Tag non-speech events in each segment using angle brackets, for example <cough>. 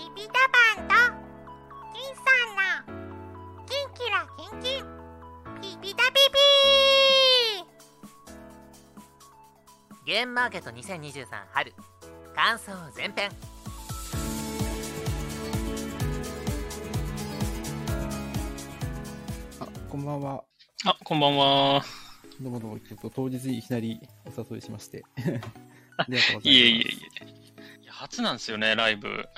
ピピタパンと金さんのキンキラキンキンピピタピピゲームマーケット2023春感想前編あ、こんばんは。あ、こんばんは。どうもどうも、ちょっと当日いきなりお誘いしまして。ありがとうございます。いえいえいえ。いや初なんですよね、ライブ。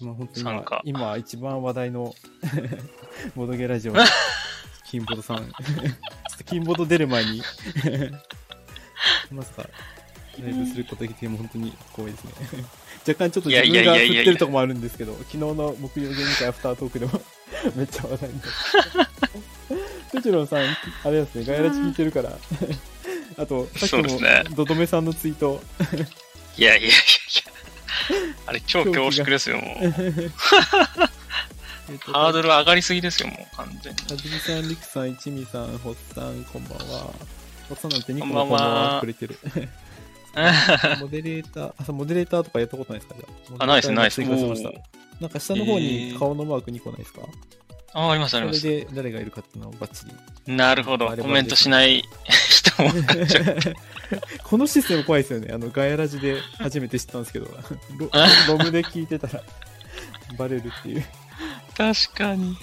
まあ本当に今、今一番話題の <laughs> ボドゲラジオ、<laughs> 金ボドさん。<laughs> ちょっと金ボド出る前に、まさか、ライブすることができて、もう本当に光栄ですね。若干ちょっと自分が振ってるとこもあるんですけど、昨日の木曜ゲーム会アフタートークでもめっちゃ話題になって。テチロンさん、あれですね、ガヤラチ聞いてるから。あと、さっきもそうですね、ドドメさんのツイート、いやいやいや。<laughs> あれ、超恐縮ですよ、もう。えっとハードル上がりすぎですよ、もう、完全に。はじめさん、りくさん、一味さん、ほっさん、こんばんは。ほっさんなんてニコこんばんはのこんばんはくれてる。<laughs> モデレーター、あ、そうモデレーターとかやったことないですかじゃあ。あ、ないです、ないです。追加しましたおー。なんか下の方に顔のマーク2個ないですか、あ、あります、あります。それで誰がいるかっていうのをバッチリ。なるほど。コメントしない <laughs> 人も。<laughs> このシステム怖いですよね。あの、ガヤラジで初めて知ったんですけど、<laughs> ロロムで聞いてたらバレるっていう。確かに。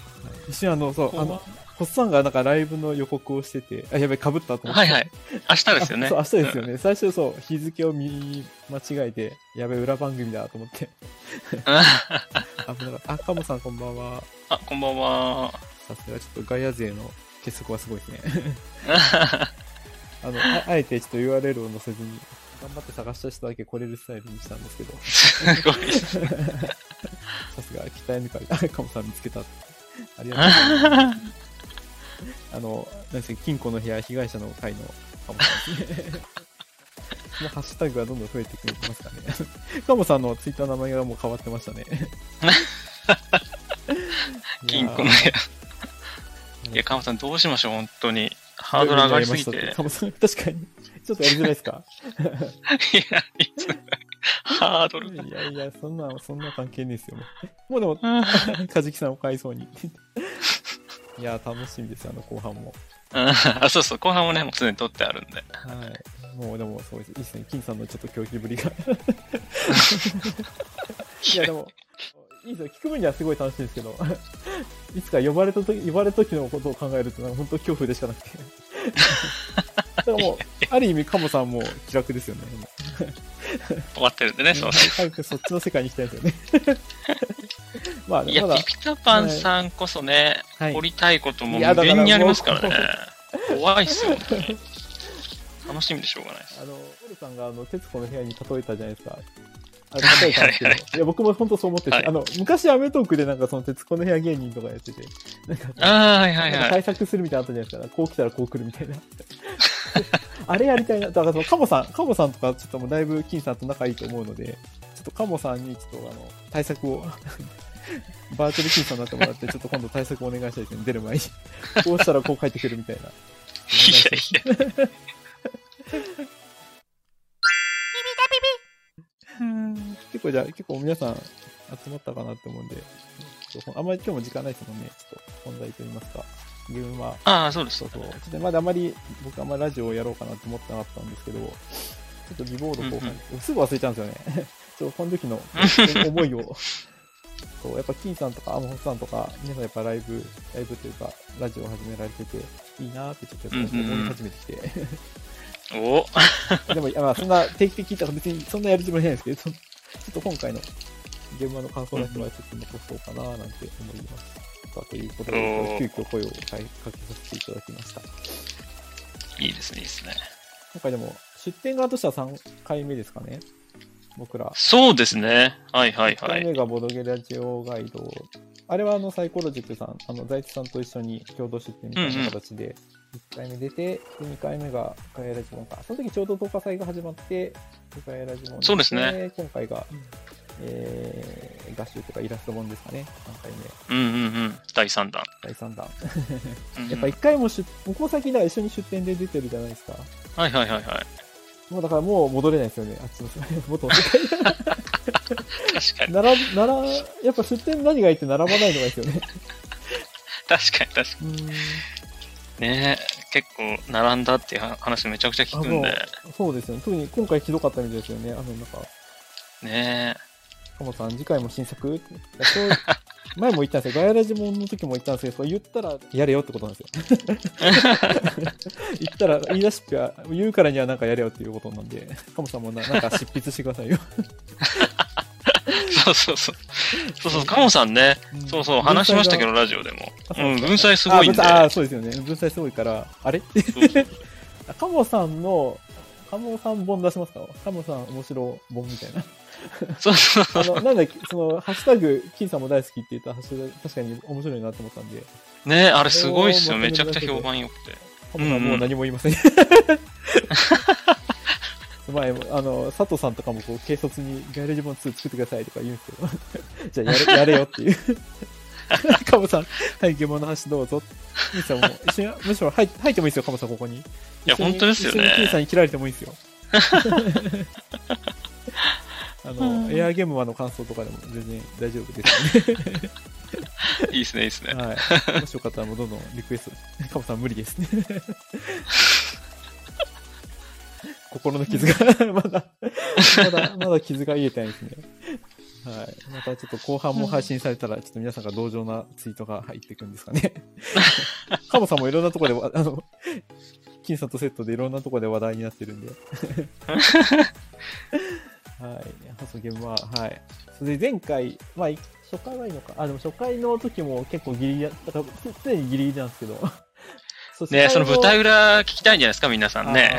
一瞬あの、そう、あの、ホッサンがなんかライブの予告をしてて、あ、やべ、被ったと思って。はいはい。明日ですよね。あそう、明日ですよね。最初そう、日付を見間違えて、やべ、裏番組だと思って。う <laughs> ん危なかった。あ、カモさんこんばんは。あ、こんばんは。さすがちょっとガヤ勢の結束はすごいですね。<laughs> あの、ああえてちょっと URL を載せずに、頑張って探した人だけ来れるスタイルにしたんですけど、すごい。<laughs> さすが北抜かれた。カモさん見つけた。ありがとうございます。あの、何ですか、金庫の部屋被害者の会のカモさんですね。そのハッシュタグがどんどん増えてきますかね。カモさんのツイッターの名前がもう変わってましたね。<laughs> 金庫の部屋。いや、カモさんどうしましょう、本当に。ハードル上がりすぎて。カモさん、確かに。ちょっとやりづらいですか？いや、いつ、ハードルが。いやいや、そんな、そんな関係ねえですよ。もうもうでも、<laughs> カジキさんを買いそうに。いや、楽しみです、あの後半も。あ、そうそう、後半もね、もうすでに撮ってあるんで。はい。もうでも、そうです。いいですね。金さんのちょっと狂気ぶりが。<laughs> いや、でも、いいですよ。聞く分にはすごい楽しいんですけど、<laughs> いつか呼ばれたとき、呼ばれた時のことを考えると、本当恐怖でしかなくて。だからもう、ある意味、カモさんも気楽ですよね。<laughs> 終わってるんでね、そう。早くそっちの世界に行きたいですよね。まあ、いや、ピ、ピタパンさんこそね、はい掘りたいことも無限にありますからもね。怖いっすよ、本当に楽しみでしょうがないです。あの、オルさんがあの、徹子の部屋に例えたじゃないですか。あれ例えたんですけど、はいはいいや、僕も本当そう思ってて、はいあの、昔アメトークでなんかその徹子の部屋芸人とかやってて、なんか、ああ、はいはいはい。対策するみたいなのあったじゃないですか。こう来たらこう来るみたいな。<laughs> あれやりたいな。だからその、カモさん、カモさんとかちょっともうだいぶ金さんと仲いいと思うので、ちょっとカモさんにちょっとあの、対策を、<laughs> バーチャル金さんになってもらって、ちょっと今度対策お願いしたいですね。出る前に。<laughs> こうしたらこう帰ってくるみたいな。いやいや。結構じゃあ、結構皆さん集まったかなって思うんで、ちょっとあんまり今日も時間ないですもんね。ちょっと本題といいますか。ゲームは、ああ、そうですそう。そう。ちょっとまだあまり、僕あんまりラジオをやろうかなと思ってなかったんですけど、ちょっとリボード後半、すぐ忘れちゃうんですよね。そう、この時の思いを。そう、やっぱ金さんとかアモホさんとか、皆さんやっぱライブ、ライブというか、ラジオを始められてて、いいなーってちょっと思い始めてきて。お <laughs> でも、いやまあ、そんな定期的にとか別にそんなやるつもりないんですけど、そちょっと今回の現場の感想だけはちょっと残そうかななんて思います。さあということで、急遽声をかけさせていただきました。いいですね、いいですね。今回でも、出店側としては3回目ですかね。僕ら。そうですね。はいはい1はい。回目がボドゲラジオガイド。あれはあのサイコロジックさん、あの財津さんと一緒に共同出店みたいな形で、1回目出て、で2回目がガヤラジモンか。その時ちょうど10日祭が始まって、ガヤラジモンそうですね。今回が、えー、合集とかイラスト本ですかね。3回目、うんうんうん。第3弾。第3弾。うんうんやっぱ1回も出、ここ先だから一緒に出店で出てるじゃないですか。はいはいはいはい。もうだからもう戻れないですよね、あっちの世界、<laughs> 元の世界。確かに。<laughs> なら、なら、やっぱ出店何がいいって並ばないのがいいですよね。確かに、確かうん。に。ね結構並んだっていう話めちゃくちゃ聞くんで。そうですよね。特に今回ひどかったみたいですよね。あの、なんか、ねカモさん、次回も新作？ってそう前も言ったんですよ。ガヤラジモンの時も言ったんですけど、言ったらやれよってことなんですよ。<laughs> 言ったら、言い出しっぺは、言うからにはなんかやれよっていうことなんで、カモさんもななんか執筆してくださいよ。そうそうそう。そうそう、カモさんね、うんそうそう、話しましたけど、ラジオでも。ううん、文才すごいんで。あ、あそうですよね。文才すごいから、あれ？<laughs> カモさんの、カモさん本出しますか？カモさん面白本みたいな。そうそうあの、なんだっけ、その、ハッシュタグ、金さんも大好きって言ったハッシュタグ、確かに面白いなと思ったんで、ねあれすごいっすよ。めちゃくちゃ評判良くて。カモさんもう何も言いません。前も、あの、佐藤さんとかもこう、軽率にガイレージ本2作ってくださいとか言うんですけど、じゃあやれ、やれよっていう。<laughs> カモさん、はい、疑問の話どうぞ。いいですよ、もう。一緒に、むしろ入入ってもいいですよ、カモさん、ここに。いや本当ですよねさんに切られてもいいですよ。<laughs> あの、エアーゲームマの感想とかでも全然大丈夫ですよね。<laughs> いいっすね、いいっすね。はい。もしよかったらもうどんどんリクエスト。カモさん無理ですね。心の傷が、まだ、まだ、まだ傷が癒えてないですね。はい。またちょっと後半も配信されたら、ちょっと皆さんが同情なツイートが入っていくんですかね。<laughs> カモさんもいろんなところでわ、あの、金さんとセットでいろんなところで話題になってるんで。<laughs> はい。細ゲームは、はい。それで前回、まあ、い初回はいいのか。あ、でも初回の時も結構ギリギリだ、だから常にギリギリなんですけど。<laughs> ねその舞台裏聞きたいんじゃないですか、皆さのんね。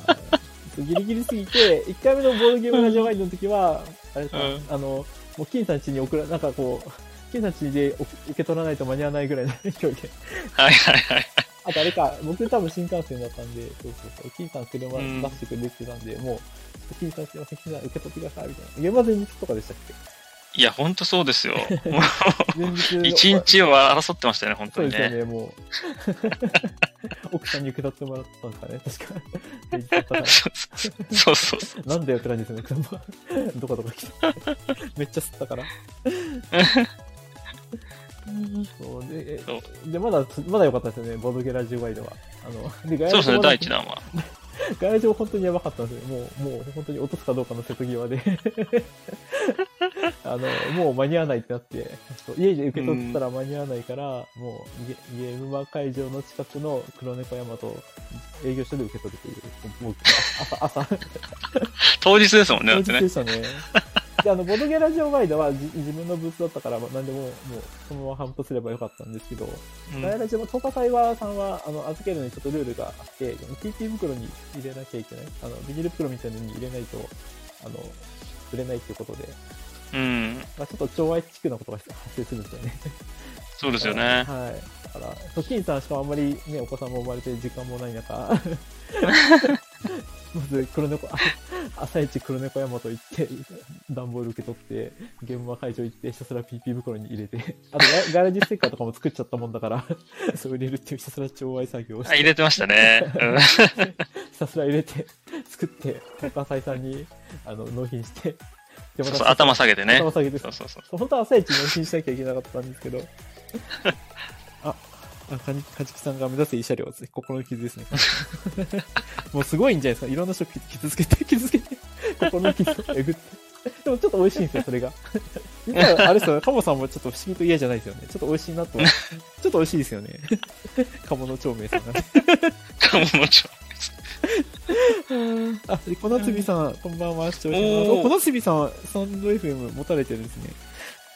<laughs> ギリギリすぎて、1回目のボードゲームラジオガイドの時は、あれか、うんあの、もう金さん家に送ら、なんかこう、金さん家でお受け取らないと間に合わないぐらいの勢いで。はいはいはい。あとあれか、僕多分新幹線だったんで、そうそうそう、金さん車うん出してくれてたんで、もう、金さんすいません、金さん受け取ってください、みたいな。現場前日とかでしたっけ？いや、ほんとそうですよ。<laughs> 一日を争ってましたよね、本当にね。そうですよね、もう。<laughs> 奥さんに受け取ってもらったんですかね、確か。そうそうそう。なんだよって感じですよね、車。どこどこ来て。めっちゃ吸ったから。そうでで、まだ、まだ良かったですよね、ボードゲラジオワイドは。あの、そうですね、第一弾。弾は。ガヤラジも本当にやばかったんですよ。もう、もう本当に落とすかどうかの瀬戸際で。<laughs> あの、もう間に合わないってなって、家で受け取ったら間に合わないから、もうゲゲームマ会場の近くの黒猫山と営業所で受け取るという、もう朝、朝、<laughs> 当日ですもんね当日で。したね。で、あの、ボドゲラジオワイドはじ自分のブースだったから、まあ、なんでも、もう、そのまま反布すればよかったんですけど、うんガヤラジオの東海はさんは、あの、預けるのにちょっとルールがあって、TT 袋に入れなきゃいけない。あの、ビニール袋みたいなのに入れないと、あの、売れないっていうことで、うん。まあ、ちょっと超愛地区なことが発生するんですよね。そうですよね。<laughs> はい。だから、トキンさんしかもあんまりね、お子さんも生まれて時間もない中、<laughs> まず黒猫、あ <laughs> 朝一黒猫山と行って、段ボール受け取って、現場会場行って、ひたすら PP 袋に入れて、あとガガラジステッカーとかも作っちゃったもんだから、<laughs> そう入れるっていうひたすら超愛作業をしあて、入れてましたね。うん <laughs> ひたすら入れて、作って、高橋さんに、あの、納品して、でそうそう頭下げてね。頭下げてそうそうそう。そう本当は朝一納品しなきゃいけなかったんですけど。あ、あかじかじきさんが目指す慰謝料ですね。心の傷ですね。<laughs> もうすごいんじゃないですか。いろんな人傷つけて、傷つけて、心の傷をえぐって。でもちょっと美味しいんですよ、それが。あれですよ、カモさんもちょっと不思議と嫌じゃないですよね。ちょっと美味しいなと。ちょっと美味しいですよね。鴨の長明さんがね。かももちあ、で小夏美さん、こんばんは、視聴者の。小夏美さん、サンド FM 持たれてるんですね。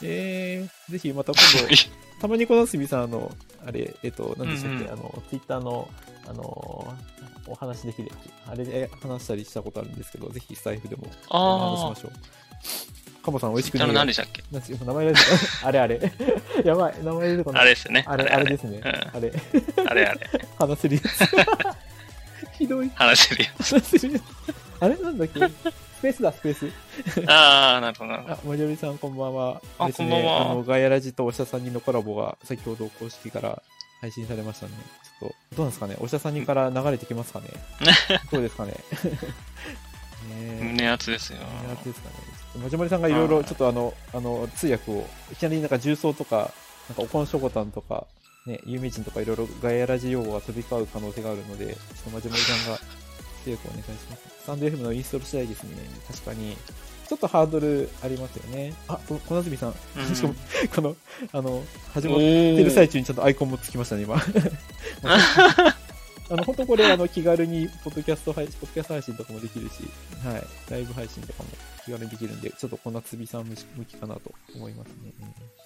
えー、ぜひまた今度、<laughs> たまに小夏美さん、あの、あれ、えっと、何でしたっけ、うんうんあの、ツイッターの、あのお話できるやつ、あれで話したりしたことあるんですけど、ぜひスタイフでもお話しあましょう。カモさん、美味しくあ。あねの、何でしたっけ？名前が出てあれ <laughs> あれ。<laughs> やばい、名前出てこない。あれですよね。あれ、あれですね。うんあれ、あれあれ。話せるやつ。ひどい。話せるよ。話せるやつ。あれなんだっけ？スペースだ、スペース。<laughs> ああ、なるほど、なるほど。さんこんばんは。あですねこんばんはあの、ガヤラジとおしゃさんにのコラボが先ほど公式から配信されましたね。ちょっと、どうなんですかね？おしゃさんにから流れてきますかね？<laughs> どうですかね？<laughs> ねえ。胸熱ですよ。胸熱ですかね。ちょっまじもりさんがいろいろちょっとあの、あの、通訳を、いきなりなんか重曹とか、なんかおこんしょこたんとか、ね、有名人とかいろいろガヤラジ用語が飛び交う可能性があるので、ちょっとまじもりさんが通訳をお願いします。スタンド FM のインストール次第ですね。確かに。ちょっとハードルありますよね。あ、こ小夏美さん。うん <laughs> しかも、<laughs> この、あの、始まおってる最ー中にちゃんとアイコンもつきましたね、今。<laughs> あの、本当これ、あの、気軽に、ポッドキャスト配信、ポッドキャスト配信とかもできるし、はい、ライブ配信とかも気軽にできるんで、ちょっとこのつびさん向きかなと思いますね。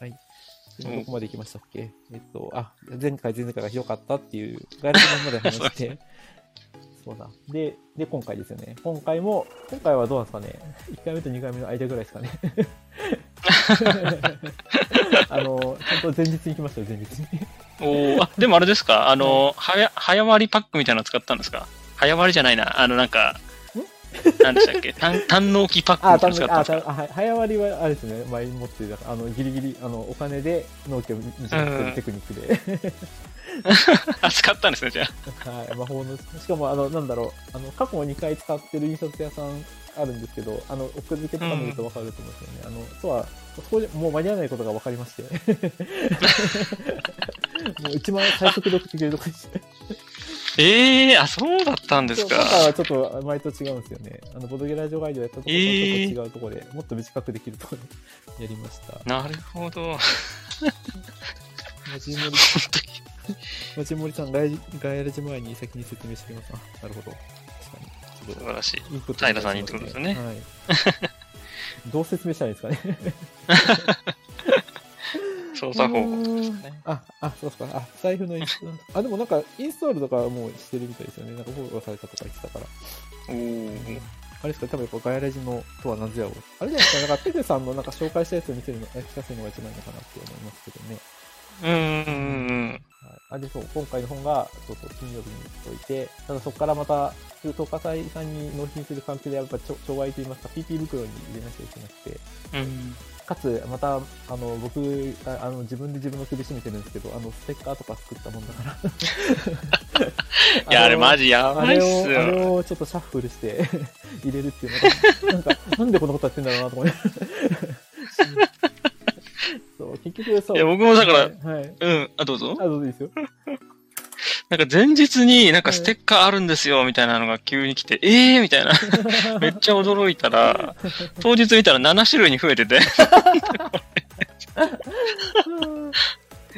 はい。でどこまで行きましたっけ？えっと、あ、前回、前々回がひどかったっていう、ガイドまで話して、そうだ。で、で、今回ですよね。今回も、今回はどうなんですかね。1回目と2回目の間ぐらいですかね。<laughs> あの、ちゃんと前日に来ましたよ、前日に。おーあ、でもあれですか？あの、はや、早割りパックみたいなの使ったんですか？早割りじゃないな。あの、なんか、なんでしたっけ？<laughs> 単単納期パックあ、みたいなの使ったんですか？たあ、はい早割りはあれですね、前に持ってた、あの、ギリギリ、あの、お金で納期を短くするテクニックで、あ、使ったんですね、じゃあ。はい、魔法の、しかも、あの、なんだろう、あの、過去2回使ってる印刷屋さんあるんですけど、あの、奥付けとか見るとわかると思うんですよね。あの、とは、そこでもう間に合わないことが分かりまして。<laughs> もう一番最速で送ってくれるとこにして。ええー、あ、そうだったんですか。今回はちょっと前と違うんですよね。あの、ボドゲラジオガイドやったところとはちょっと違うところで、もっと短くできるところでやりました。なるほど。<laughs> もり <laughs> 本当に。まちもりさん、ガイラジ前に先に説明してきます。あ、なるほど。確かに。素晴らしい。インプット平さんにってことですよねはい。<laughs> どう説明したらいいですかね？<laughs> 操作方法。ね。あ、あ、そうですか。あ、財布のインストール。あ、でもなんか、インストールとかはもうしてるみたいですよね。なんかフォローされたとか言ってたから。おーあれですか、多分やっぱガヤラジのとは何ぞやを。あれじゃないですか、なんかペグさんのなんか紹介したやつを見せるの、え聞かせるのが一番いいのかなって思いますけどね。うーん。はい、あでそう今回の本がそうそう金曜日において、ただそこからまた、東華祭さんに納品する関係で、やっぱちょ障害といいますか、PP 袋に入れなきゃいけなくて、うん。かつ、また、あの、僕が、あの、自分で自分の首絞めてるんですけど、あの、ステッカーとか作ったもんだから。<laughs> いや、あれマジジやばいっすあれよ。をちょっとシャッフルして入れるっていうのが、なんか、なんでこんなことやってんだろうなと思い <laughs> そう、結局そう。いや僕もだからはい。はいうん。あ、どうぞあ、。どうぞいいですよ。なんか前日になんかステッカーあるんですよ、みたいなのが急に来て、ええーみたいな。<laughs> めっちゃ驚いたら、当日見たら7種類に増えてて、<laughs>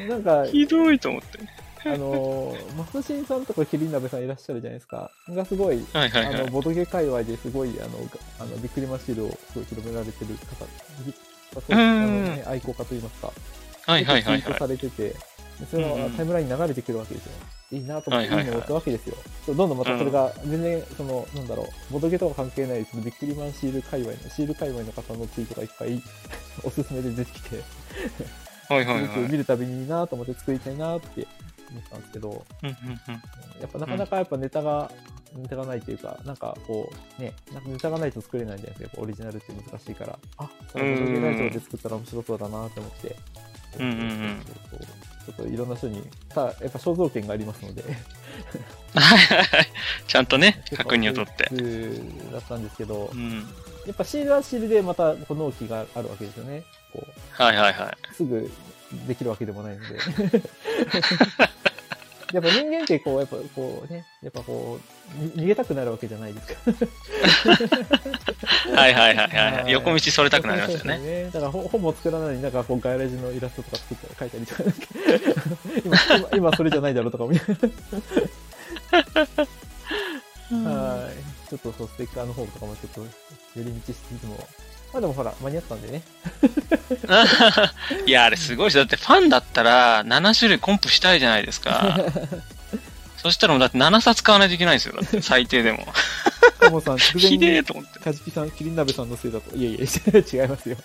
なんか、ひどいと思って。あのー、マスシンさんとかキリン鍋さんいらっしゃるじゃないですか。がすごい、はいはいはいあの、。ボドゲ界隈ですごい、あの、があのビックリマシールをすごい広められてる方、びそうあのね、愛好家といいますか。はいはいはいツイートはい。されてて、でそれがタイムラインに流れてくるわけですよ。いいなと思って、いはいを押すわけですよ。どんどんまたそれが、全然、その、なんだろう、ボドゲとか関係ない、そのビックリマンシール界隈の、シール界隈の方のツイートがいっぱい、<laughs> おすすめで出てきて、はいはいはい。見るたびにいいなと思って作りたいなって思ったんですけど、うんうんうんやっぱなかなかやっぱネタが、ネタがないというか、なんかこう、ね、なんかネタがないと作れないんじゃないですか、オリジナルって難しいから、あ、そのボドゲラジオで作ったら面白そうだなって思って、うんうんうちょっといろんな人に、さあ、やっぱ肖像権がありますので。<laughs> ちゃんとね、<laughs> 確認を取って。て。だったんですけどう、ん。やっぱシールはシールでまたこの納期があるわけですよね。こう、はいはいはい。すぐできるわけでもないので。<laughs> やっぱ人間ってこう、やっぱこうね、やっぱこう、に逃げたくなるわけじゃないですか。<laughs> はいはいはいは。はいい横道それたくなりますよね。ね。だから本本も作らないのになんかこう、ガイラジのイラストとか作ったり書いたりとか、今、今、今それじゃないだろうとか思い <laughs> はい。ちょっとそう、ステッカーの方とかもちょっと寄り道しつつも、まあでもほら、間に合ったんでね。いや、あれすごいです。だってファンだったら7種類コンプしたいじゃないですか。<laughs> そしたらもうだって7冊買わないといけないんですよ。だって最低でも。カモさん、<laughs> ひでえに、と思って。カジキさん、キリン鍋さんのせいだと。いやいや、違いますよ。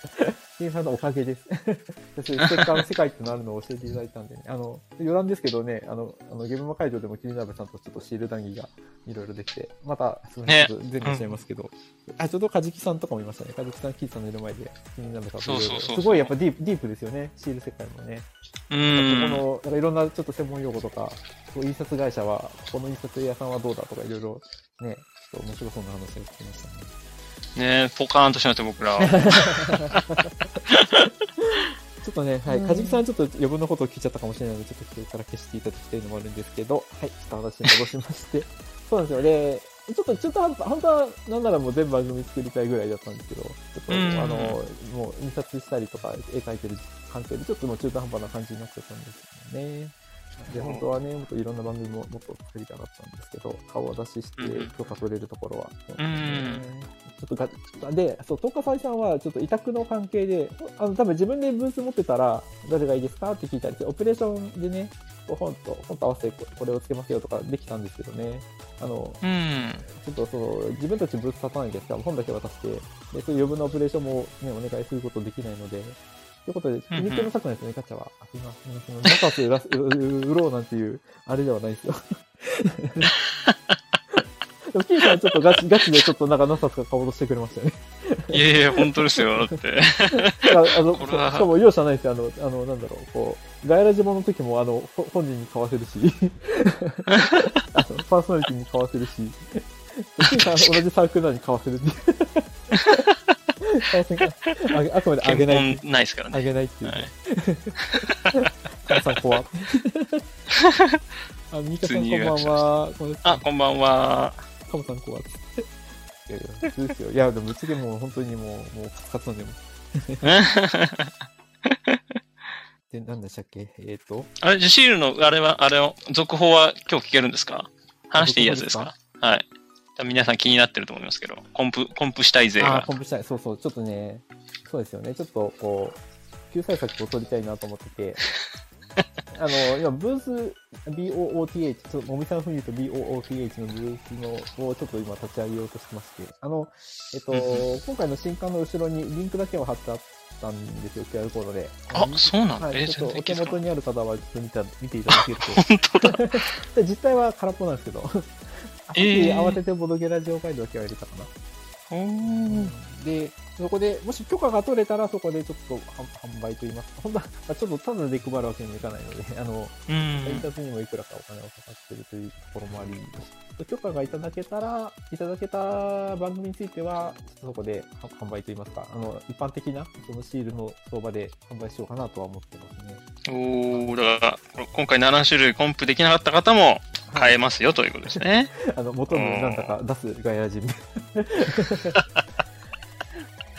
キリンさんのおかげです。<laughs> 私、ステッカーの世界ってのあるのを教えていただいたんでね。あの、余談ですけどね、あの、あのゲームマ会場でもキリン鍋さんとちょっとシール談義がいろいろできて、また、すみません、ちょっと前後しちゃいますけど、あ、ちょうどカジキさんとかもいましたね。カジキさん、キーさんのいる前で、キリン鍋さんといろいろそうそうそうそうすごいやっぱディープ、ディープですよね。シール世界もね。うこん。の、なんかいろんなちょっと専門用語とか、こう印刷会社は、この印刷屋さんはどうだとかいろいろね、ちょっと面白そうな話を聞きましたね。ねポカーンとしまって僕らは。<laughs> <laughs> ちょっとね、はい、うん。かじきさんちょっと余分なことを聞いちゃったかもしれないので、ちょっとこれから消していただきたいのもあるんですけど、はい、ちょっと話に戻しまして、<laughs> そうなんですよ。で、ちょっと中途半端、本当はなんならもう全番組作りたいぐらいだったんですけど、ちょっと、うん。あの、もう印刷したりとか、絵描いてる関係で、ちょっともう中途半端な感じになっちゃったんですよね。で、本当はね、もっといろんな番組ももっと作りたかったんですけど、顔を出ししてうん許可取れるところは。うん。ちょっとが、で、そう、東華祭さんはちょっと委託の関係で、あの、多分自分でブース持ってたら、どれがいいですかって聞いたりして、オペレーションでね、本と、本と合わせてここれをつけますよとかできたんですけどね、あの、うん。ちょっとその、自分たちブース立たないんですか？ら、本だけ渡して、で、そういう余分なオペレーションもね、お願いすることできないので、ということで、うんうん日程の策なんですよね、ガチャは。あすいません、その、中津売らす売売ろうなんていう、あれではないですよ。<laughs> でも、キーさんちょっとガチ、ガチでちょっとなんか何冊か買おうとしてくれましたよね。いやいや、本当ですよ。だって。ああの、しかも容赦ないですよ。あの、あの、なんだろう、こう、ガイラジモの時も、あの、ほ本人に買わせるし、<laughs> あのパーソナリティに買わせるし、キーさん同じサークルなのに買わせるっていう。あげあくまであげないないですからあね。げないっていう。はい母さん怖っ <laughs> あ、ミカさんこんばんは。あ、こんばんは。カモさん怖っ。いやいや、普通ですよ。いや、でもぶっちゃけもう本当にもう、もうカツカツなんでもう。<laughs> で、なんでしたっけ？えっ、と、あれ、ジシールの、あれは、あれを、続報は今日聞けるんですか？話していいやつですか？はい。多分皆さん気になってると思いますけど、コンプ、コンプしたい勢あ。コンプしたい。そうそう、ちょっとね、そうですよね。ちょっとこう、救済策を取りたいなと思ってて、<laughs> あの、今、ブース BOOTH、ちょっと、もみさん風に言うと BOOTH のブースのをちょっと今立ち上げようとしてまして、あの、えっとうん、今回の新刊の後ろにリンクだけを貼ってあったんですよ、QR コードで。あ、そうなんだ。はい、え、ちょっとお手元にある方はちょっと見た見ていただけると。<laughs> 本当だ。<laughs> で実態は空っぽなんですけど、あえー慌ててボドゲラジオガイドだけは入れたかな。おーで、そこで、もし許可が取れたら、そこでちょっと販販売といいますか、本当は、まあちょっとただで配るわけにもいかないので、あの、うん。配達にもいくらかお金がかかってるというところもあり、許可がいただけたら、いただけた番組については、ちょっとそこでは販売といいますか、あの、一般的な、そのシールの相場で販売しようかなとは思ってますね。おー、だから、今回7種類コンプできなかった方も買えますよということですね。<laughs> あの、元になんだか出すガヤ人。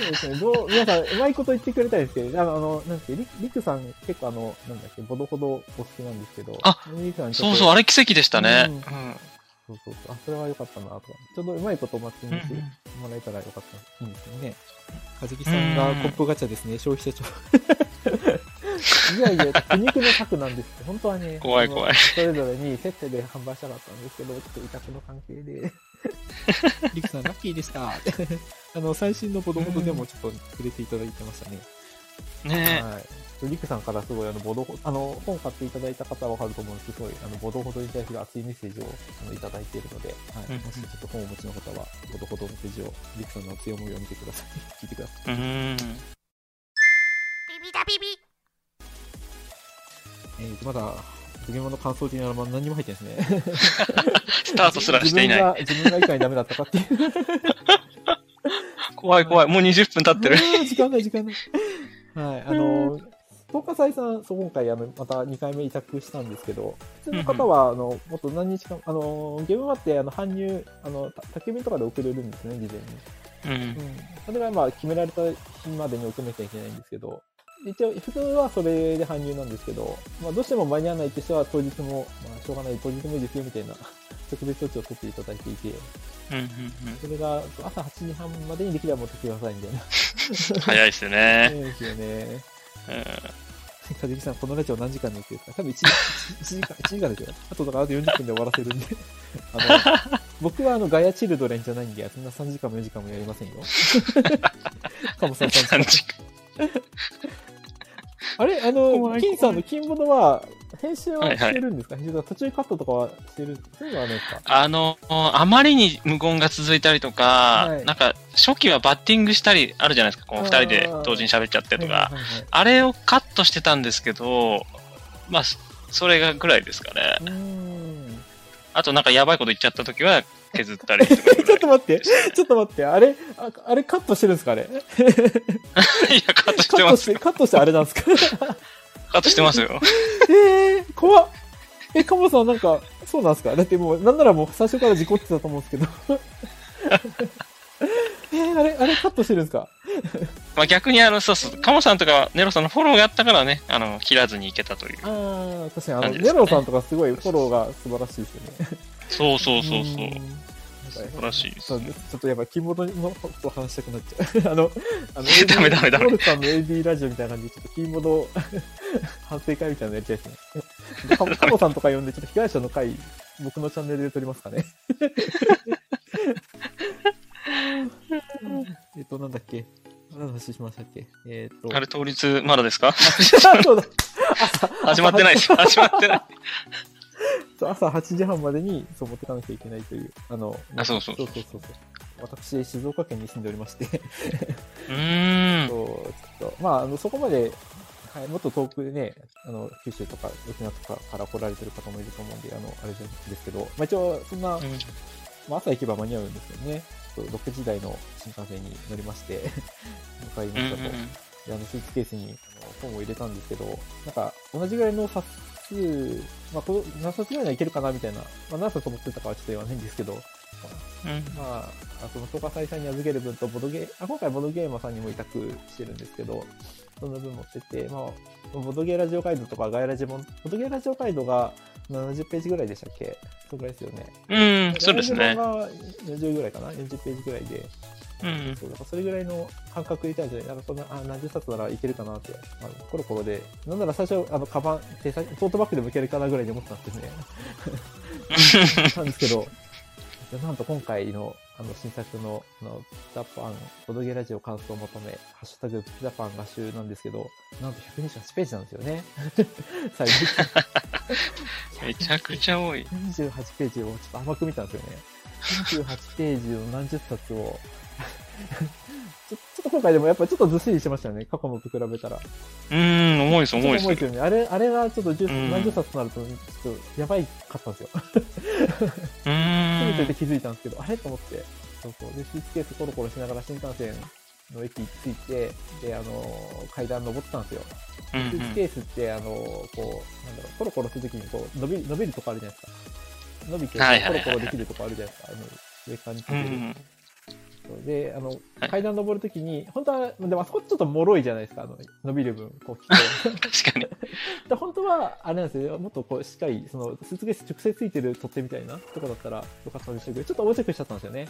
そうですね。どう、皆さん、うまいこと言ってくれたいですけど、あの、あのなんて、りりくさん、結構あの、なんだっけ、ほどほどお好きなんですけど、あさんそうそう、あれ奇跡でしたね。うんうんそうそうそう。あ、それは良かったなと。ちょうどうまいことマッチングしてうんもらえたらよかった。んですよね。かじきさんがコップガチャですね、消費者庁。<laughs> いやいや、苦肉の策なんですって。本当はね、怖い怖いそれぞれにセットで販売したかったんですけど、ちょっと委託の関係で。<laughs> リクさん、ラッキーでした。<laughs> あの、最新のボドボドでもちょっと触れていただいてましたね。ねはい。リクさんからすごい、あの、ボドホ、あの、本買っていただいた方はわかると思うんですけど、すごい、あの、ボドホドに対する熱いメッセージを、あの、いただいているので、はい。うんもしちょっと本をお持ちの方は、ボドホドのページを、リクさんの強い思いを見てください。聞いてください。うん。ビビだビビえーと、まだ、ゲームの感想的なのは何にも入ってないですね。スタートすらしていない。自分が、自分がいかにダメだったかっていう。怖い怖い。もう20分経ってる。時間ない、時間ない。はい、あの、東華祭さん、そう今回、あの、また2回目委託したんですけど、普通の方は、あの、もっと何日か、あの、ゲームマって、あの、搬入、あの、た宅急便とかで送れるんですね、事前に。うん。うん。それが、まあ、決められた日までに送らなきゃいけないんですけど、一応、普通はそれで搬入なんですけど、まあ、どうしても間に合わないとしては、当日も、まあ、しょうがない、当日もいいですよ、みたいな、<laughs> 特別措置を取っていただいていて、うんうんそれが、朝8時半までにできれば持ってきてください、みたいな。うん。早いで <laughs> すよね。そうですよね。うんかじきさん、このラジオ何時間の予定ですか多分1時 <laughs> ,1 時間、1時間ですよ。あとだからあと40分で終わらせるんで。あの、<laughs> 僕はあの、ガヤチルドレンじゃないんで、そんな3時間も4時間もやりませんよ。<laughs> かもさん3 3時時間。あれあの、<laughs> 金さんの金ボドは、編集ははいはい。してるんですか、編集が途中カットとかはしてる？そういうのはないですか？あの、あまりに無言が続いたりとか、はい。なんか、初期はバッティングしたりあるじゃないですか。この二人で同時に喋っちゃってとか。はいはいはいあれをカットしてたんですけど、まあ、そそれがぐらいですかね。あとなんかやばいこと言っちゃった時は削ったり <laughs> ちょっらと待って、ちょっと待って、あれ、ああれカットしてるんですかあれ？い。<laughs> いや、カットしてますカットして、。カットしてあれなんですか？カットしてますよ。<laughs> えー、怖っ。え、カモさんなんか、そうなんですか？だってもう、なんならもう最初から事故ってたと思うんですけど。えー、あれ、あれカットしてるんですか？まあ逆にあの、そうそう、カモさんとかネロさんのフォローがあったからね、あの、切らずにいけたという。ああ、確かにあの、ネロさんとかすごいフォローが素晴らしいですよね。そうそうそうそう。ん素晴らしいちょっとやっぱ、キーボードのことを話したくなっちゃう。<laughs> あの、あの、<laughs> ダメダメダメロルさんの AD ラジオみたいな感じで、ちょっとキーボード反省会みたいなのやりたいですね。カモ <laughs> さんとか呼んで、ちょっと被害者の会、僕のチャンネルで撮りますかね。えっと、なんだっけ？何の話しましたっけ？えっと、あれ、当日まだですか？そうだ始まってないです。始まってない。<laughs> そう朝8時半までにそう持ってかなきゃいけないという、あの、あそうそうそうそうそうそう私、静岡県に住んでおりまして、うーん。そうちょっと、まあ、あのそこまで、はい、もっと遠くでね、あの九州とか沖縄とかから来られてる方もいると思うんで、あのあれですけど、まあ、一応、そんな、まあ、朝行けば間に合うんですよね。そう6時台の新幹線に乗りまして、<laughs> 向かいまうんうんしたと。であのスーツケースにあの本を入れたんですけど、なんか同じぐらいの冊数、まあ、こ何冊ぐらいならいけるかなみたいな、まあ、何冊持ってたかはちょっと言わないんですけど、うん。まあ、あその東華祭さんに預ける分とボドゲあ、今回ボドゲーマーさんにも委託してるんですけど、その分持ってて、まあ、ボドゲラジオガイドとかガイラジも、ボドゲラジオガイドが70ページぐらいでしたっけ？そのぐらいですよね。うん、そうですね。ガイラジ本が40ぐらいかな ?40 ページぐらいで。うん。そうだからそれぐらいの感覚入れたんじゃない？なんかそんな、あ、何十冊ならいけるかなって、まあ、コロコロで、なんなら最初、あの、カバン、手先トートバッグでもいけるかなぐらいに思ってたんですよね。<laughs> なんですけど、なんと今回の、あの、新作の、あの、ピザパン、ボドゲラジオ感想を求め、ハッシュタグピザパン合集なんですけど、なんと128ページなんですよね。<laughs> 最後。<laughs> めちゃくちゃ多い。28ページをちょっと甘く見たんですよね。28ページの何十冊をちょ、っと今回でもやっぱちょっとずっしりしましたよね。過去のと比べたら。うーん、重いです、重いです。と重いですよね。あれ、あれはちょっと10うん何十冊となると、ちょっとやばいかったんですよ。うーん。<laughs> 見てて気づいたんですけど、あれ？と思って。そうそう。で、スーツケースコロコロしながら新幹線の駅着いて、で、あの、階段登ってたんですよ。うんスーツケースって、あの、こう、なんだろう、コロコロするときに、こう、伸び、伸びるとこあるじゃないですか。伸びて、コロコロできるとこあるじゃないですか。あの、上からについてる。で、あの、はい階段登るときに、本当は、でもあそこちょっと脆いじゃないですか、あの、伸びる分、こう、きっと。確かに。<laughs> で本当は、あれなんですよ、もっとこう、しっかり、その、スーツケース直接ついてる取っ手みたいなとこだったらよかったんでしょうけど、ちょっと横着しちゃったんですよね。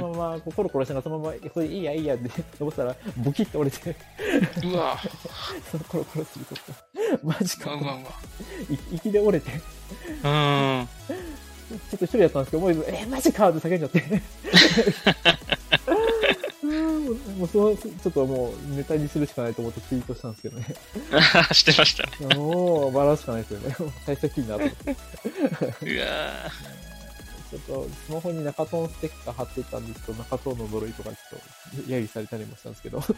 そのまま、こう、コロコロしながら、そのまま、これいいや、いいやって登ったら、ボキッと折れて、うわ、<laughs> そのコロコロすると、マジかうわ、うわ、うわ。い息で折れて、うーん。ちょっと一人やったんですけど、思いず、え、マジかって叫んじゃって。う <laughs> んもうその、ちょっともうネタにするしかないと思ってツイートしたんですけどね。<laughs> してましたね。もう、笑うしかないですよね。最初いいなと思って。<laughs> うわちょっと、スマホに中トーンステッカー貼ってったんですけど、中トーンの呪いとかちょっと、揶揄されたりもしたんですけど。<laughs>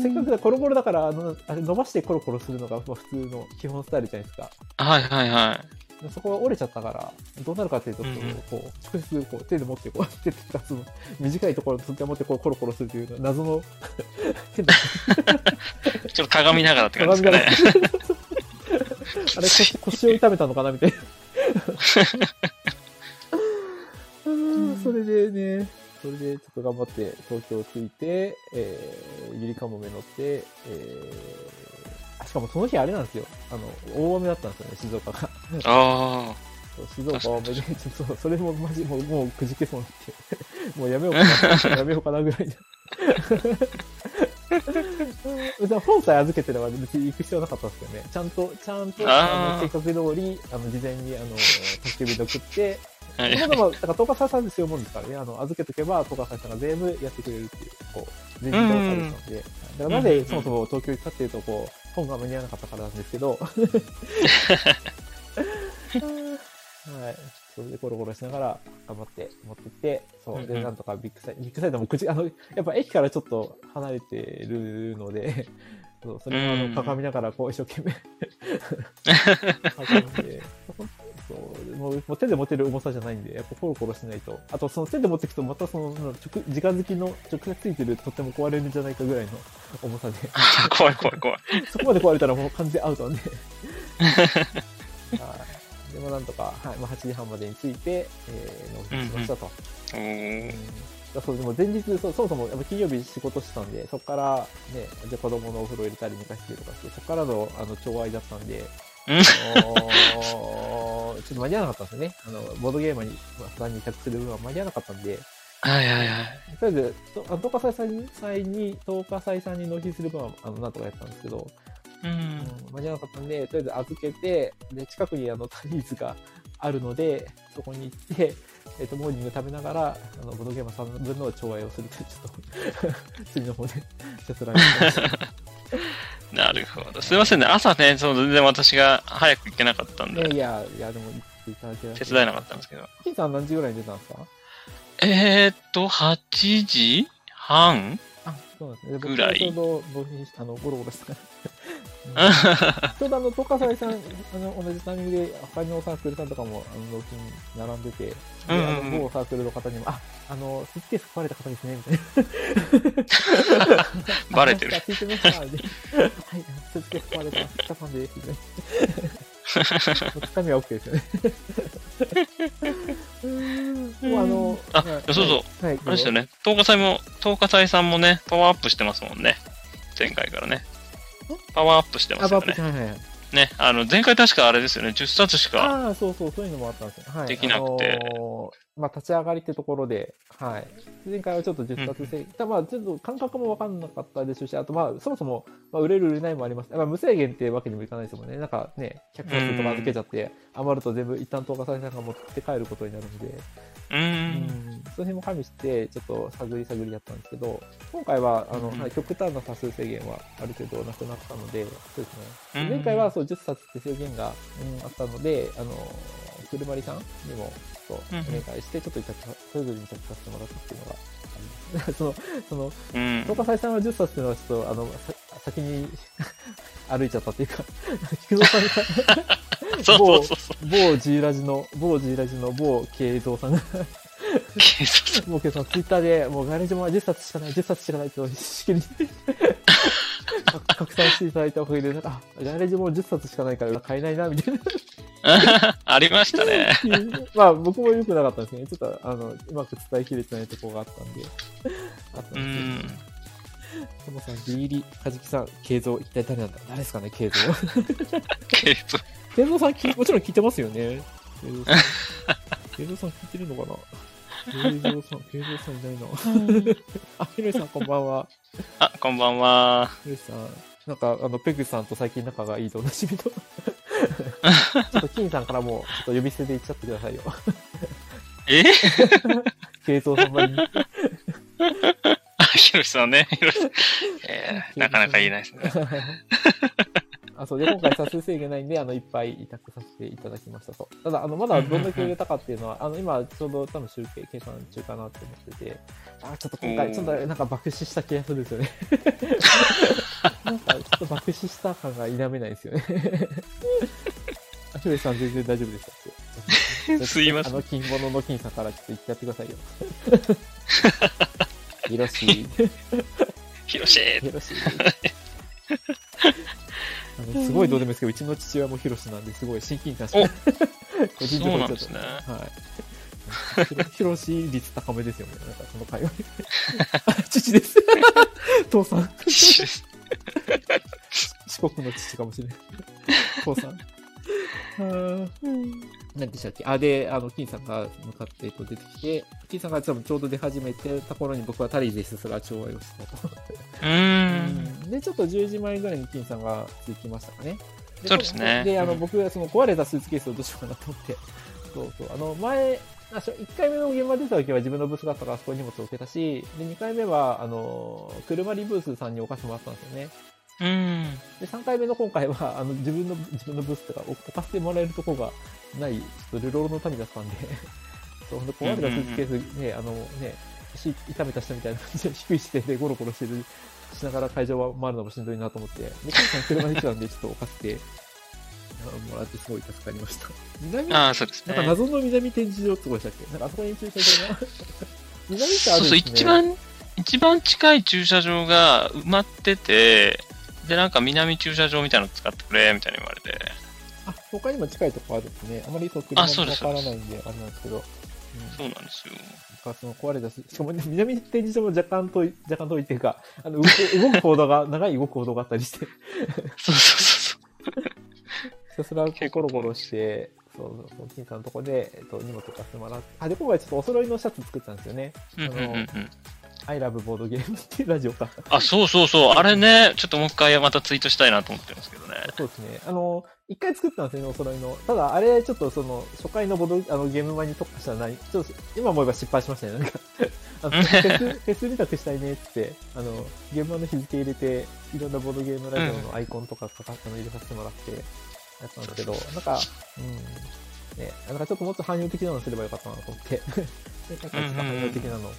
せっかくだコロコロだからあのあれ伸ばしてコロコロするのがまあ普通の基本スタイルじゃないですか。はいはいはい。でそこが折れちゃったから、どうなるかっていうと、うんうんこう、直接こう手で持って、こう、手でその短いところを手で持ってこうコロコロするという謎の <laughs> ちょっと鏡見ながらって感じですかね。<laughs> あれ腰、腰を痛めたのかなみたいな。うん <laughs> それでね、それでちょっと頑張って東京着いて、えー、ゆりかもめ乗って、えー、あしかもその日あれなんですよ。あの、大雨だったんですよね、静岡が。あそう静岡大雨で、ちょっとそれもマジ、もう、もうくじけそうになって、もうやめようかな、<laughs> やめようかなぐらいで。<laughs> 別に本さえ預けてれば別に行く必要なかったんですけどね。ちゃんと、ちゃんと、あの計画通り、あの、事前に、あの、宅急便で送って、あ。はいでも、だから、東海さんでそういうもんですからね。あの、預けとけば、東海さんが全部やってくれるっていう、こう、全自動サービスなので。だから、なんでそもそも東京行ったっていうと、こう、本が間に合わなかったからなんですけど、<laughs> <laughs> はい。それでコロコロしながら頑張って持ってって、そう。で、なんとかビッグサイト、ビッグサイトも口、あの、やっぱ駅からちょっと離れてるので、<laughs> そうそれもあうんの、鏡見ながらこう一生懸命 <laughs> そうもうもう手で持てる重さじゃないんで、やっぱコロコロしないと。あと、その手で持っていくと、またその、直、直付きの直接ついてるとっても壊れるんじゃないかぐらいの重さで、<laughs> 怖い怖い怖い。そこまで壊れたらもう完全アウトなんで。はい。でもなんとか、はい、まあ、8時半までに着いて、えー、納品しましたと。おーだそうでも前日そ、そもそもやっぱ金曜日仕事してたんで、そこからね、じゃあ子供のお風呂入れたり寝かしてとかして、そこからのあの調愛だったんで、うのー <laughs> ちょっと間に合わなかったんですよね。あの、ボードゲームにまあ普段に着する分は間に合わなかったんで、はいはいはい。とりあえず、とあの東海祭さんに、祭に、東海祭さんに納品する分は、あの、なんとかやったんですけど、う。うんん、間に合わなかったんで、とりあえず預けて、で、近くにあの、タリーズがあるので、そこに行って、えっ、と、モーニング食べながら、あの、ボドゲーマーさん分の調愛をするという、ちょっと、次の方で、ひたすらやってました。なるほど。すいませんね。朝ね、そう全然私が早く行けなかったんで、ねいや、いや、でも、行っていただけ手伝えなかったんですけど。金さん何時ぐらいに出たんですか？えーっと、8時半あ、そうですね。ぐらいちょうどゴロゴロしたから。ちょうどあの、東海祭さん、あの、同じタイミングで、他のサークルさんとかも、あの、納品並んでて、で、あの、某サークルの方にも、あ、あの、スーツケース壊れた方ですね、みたいな。<laughs> バレてるあ聞いてました、はい、スーツケース壊れた、北さんです、みたいな。つかみは OK ですよね。<laughs> もうあの、そうそう。はい、あれですよね。東火祭も、東火祭さんもね、パワーアップしてますもんね。前回からね。パワーアップしてまあ、すよね。はいはいはい。ね、あの、前回確かあれですよね。10冊しか。ああ、そうそう、そういうのもあったんですよ。はい。できなくてあのーまあ、立ち上がりってところで、はい。前回はちょっと10冊制、たまあ、ちょっと感覚もわかんなかったでしょうし、あと、まあ、そもそも、まあ、売れる売れないもあります。まあ、無制限ってわけにもいかないですもんね。なんかね、100冊とか預けちゃって、余ると全部一旦東華祭さんが持って帰ることになるんで、うん。ん、その辺も加味して、ちょっと探り探りやったんですけど、今回は、あの、うんはい、極端な多数制限はある程度なくなったので、そうですね。うん前回はそう10冊って制限が、うん、あったので、あの、車りさんにも、ちょっとうんお願いして、ちょっとそれぞれに委託させてもらったっていうのが。<laughs> その、その、うん。東海さんは10冊っていうのはちょっと、あの、さ先に <laughs> 歩いちゃったっていうか、<laughs> 菊蔵さんが、そうそうそうそう。某 G ラジの、某 G ラジの某慶三さんが、もうけど、ツイッターで、もうガレージも10冊しかない、10冊しかないってしきり拡散していただいたおかげで、なんか、あガレージも10冊しかないから買えないな、みたいな。<laughs> ありましたね。<laughs> まあ、僕も良くなかったんですね。ちょっと、あの、うまく伝えきれてないところがあったんで。あったんうですん。けど。ともさん、ギリギリ、かじきさん、慶三、一体誰なんだ？誰ですかね、慶三。警察。<laughs> 慶三さんき、もちろん聞いてますよね。慶三さん。慶三さん聞いてるのかな？慶三さん、慶三さんいないな。あ、ひろしさんこんばんは。あ、こんばんは。ひろしさん、なんか、あの、ペグさんと最近仲がいいとおなじみの。ちょっと、金さんからも、ちょっと呼び捨てで言っちゃってくださいよ。え？慶三さんばりに。あ、ひろしさんね。ひろしさん。えー、なかなか言えないですね。<laughs> あ、そうで、今回差数制限ないんで、あの、いっぱい委託させていただきましたと。ただ、あの、まだどんだけ売れたかっていうのは、あの、今、ちょうど多分集計、計算中かなって思ってて、あ、ちょっと今回、ちょっとなんか爆死した気がするんですよね。<laughs> なんか、ちょっと爆死した感が否めないですよね。あ、ひろしさん全然大丈夫でしたって。<laughs> すいませんあの、金物の金さんからちょっと言ってやってくださいよ。ひろし、ひろしヒロシ。あのすごいどうでもいいですけど、うちの父親もヒロシなんで、すごい親近感しおか <laughs> 個人そうなんですねはい。ヒロシ率高めですよね、<laughs> なんかその会話。あ <laughs> 父です。父さん。四国の父かもしれない。父さん。何でしたっけ？あ、で、あの、金さんが向かって、えっと、出てきて、金さんが多分ちょうど出始めてた頃に僕はタリーでひたすら調和をしたと。うーん。で、ちょっと10時前ぐらいに金さんが着きましたかね。そうですねで、あの、うん僕はその壊れたスーツケースをどうしようかなと思って、そうそう、あの、前、あ1回目の現場出た時は自分のブースがあったからそこに荷物を置けたし、で、2回目は、あの、車リブースさんに置かせてもらったんですよね。うーん。で、3回目の今回は、<laughs> あの、自分の、自分のブースとか置置かせてもらえるとこがない、ちょっとルローの民だったんで、<laughs> そう、壊れたスーツケースね、あのね、腰痛めた人みたいな感じで低い姿勢でゴロゴロしてるしながら会場は回るのもしんどいなと思って、で、ケンさん車で来たんで、<laughs> ちょっと置かせて、あもらってすごい助かりました。南、ああ、そうですね。なんか謎の南展示場ってとこでしたっけ？なんかあそこに駐車場が。南ってあそうそう、るんですね。一番、一番近い駐車場が埋まってて、で、なんか南駐車場みたいなの使ってくれ、みたいに言われて。あ、他にも近いとこあるんですね。あまりそう車あそうもわからないんで、あれなんですけど。うんそうなんですよ。なんかその壊れたし、しかもね、南展示場も若干遠い、若干遠いっていうか、あの、動く、<laughs> 動く行動が、長い動く行動があったりして、そうそうそうひたすらこうゴロゴロして、そうそうそう、金さんのとこで、えっと、荷物貸してもらって、あ、で、今回ちょっとお揃いのシャツ作ったんですよね。そう。うんうんうんうん。I love ボードゲームっていうラジオか。あ、そうそうそう。あれね、ちょっともう一回またツイートしたいなと思ってるんですけどね。そうですね。あの、一回作ったんですよね、お揃いの。ただ、あれ、ちょっとその、初回のボード、あの、ゲーム前に特化したらない、ちょっと、今思えば失敗しましたね、なんか。あの、フェス、フェス見たくしたいねってあの、ゲームの日付入れて、いろんなボードゲームラジオのアイコンとかかかあの入れさせてもらって、やったんですけど、なんか、うん、ね、なんかちょっともっと汎用的なのすればよかったなと思って。で <laughs> なんかちょっと汎用的なの。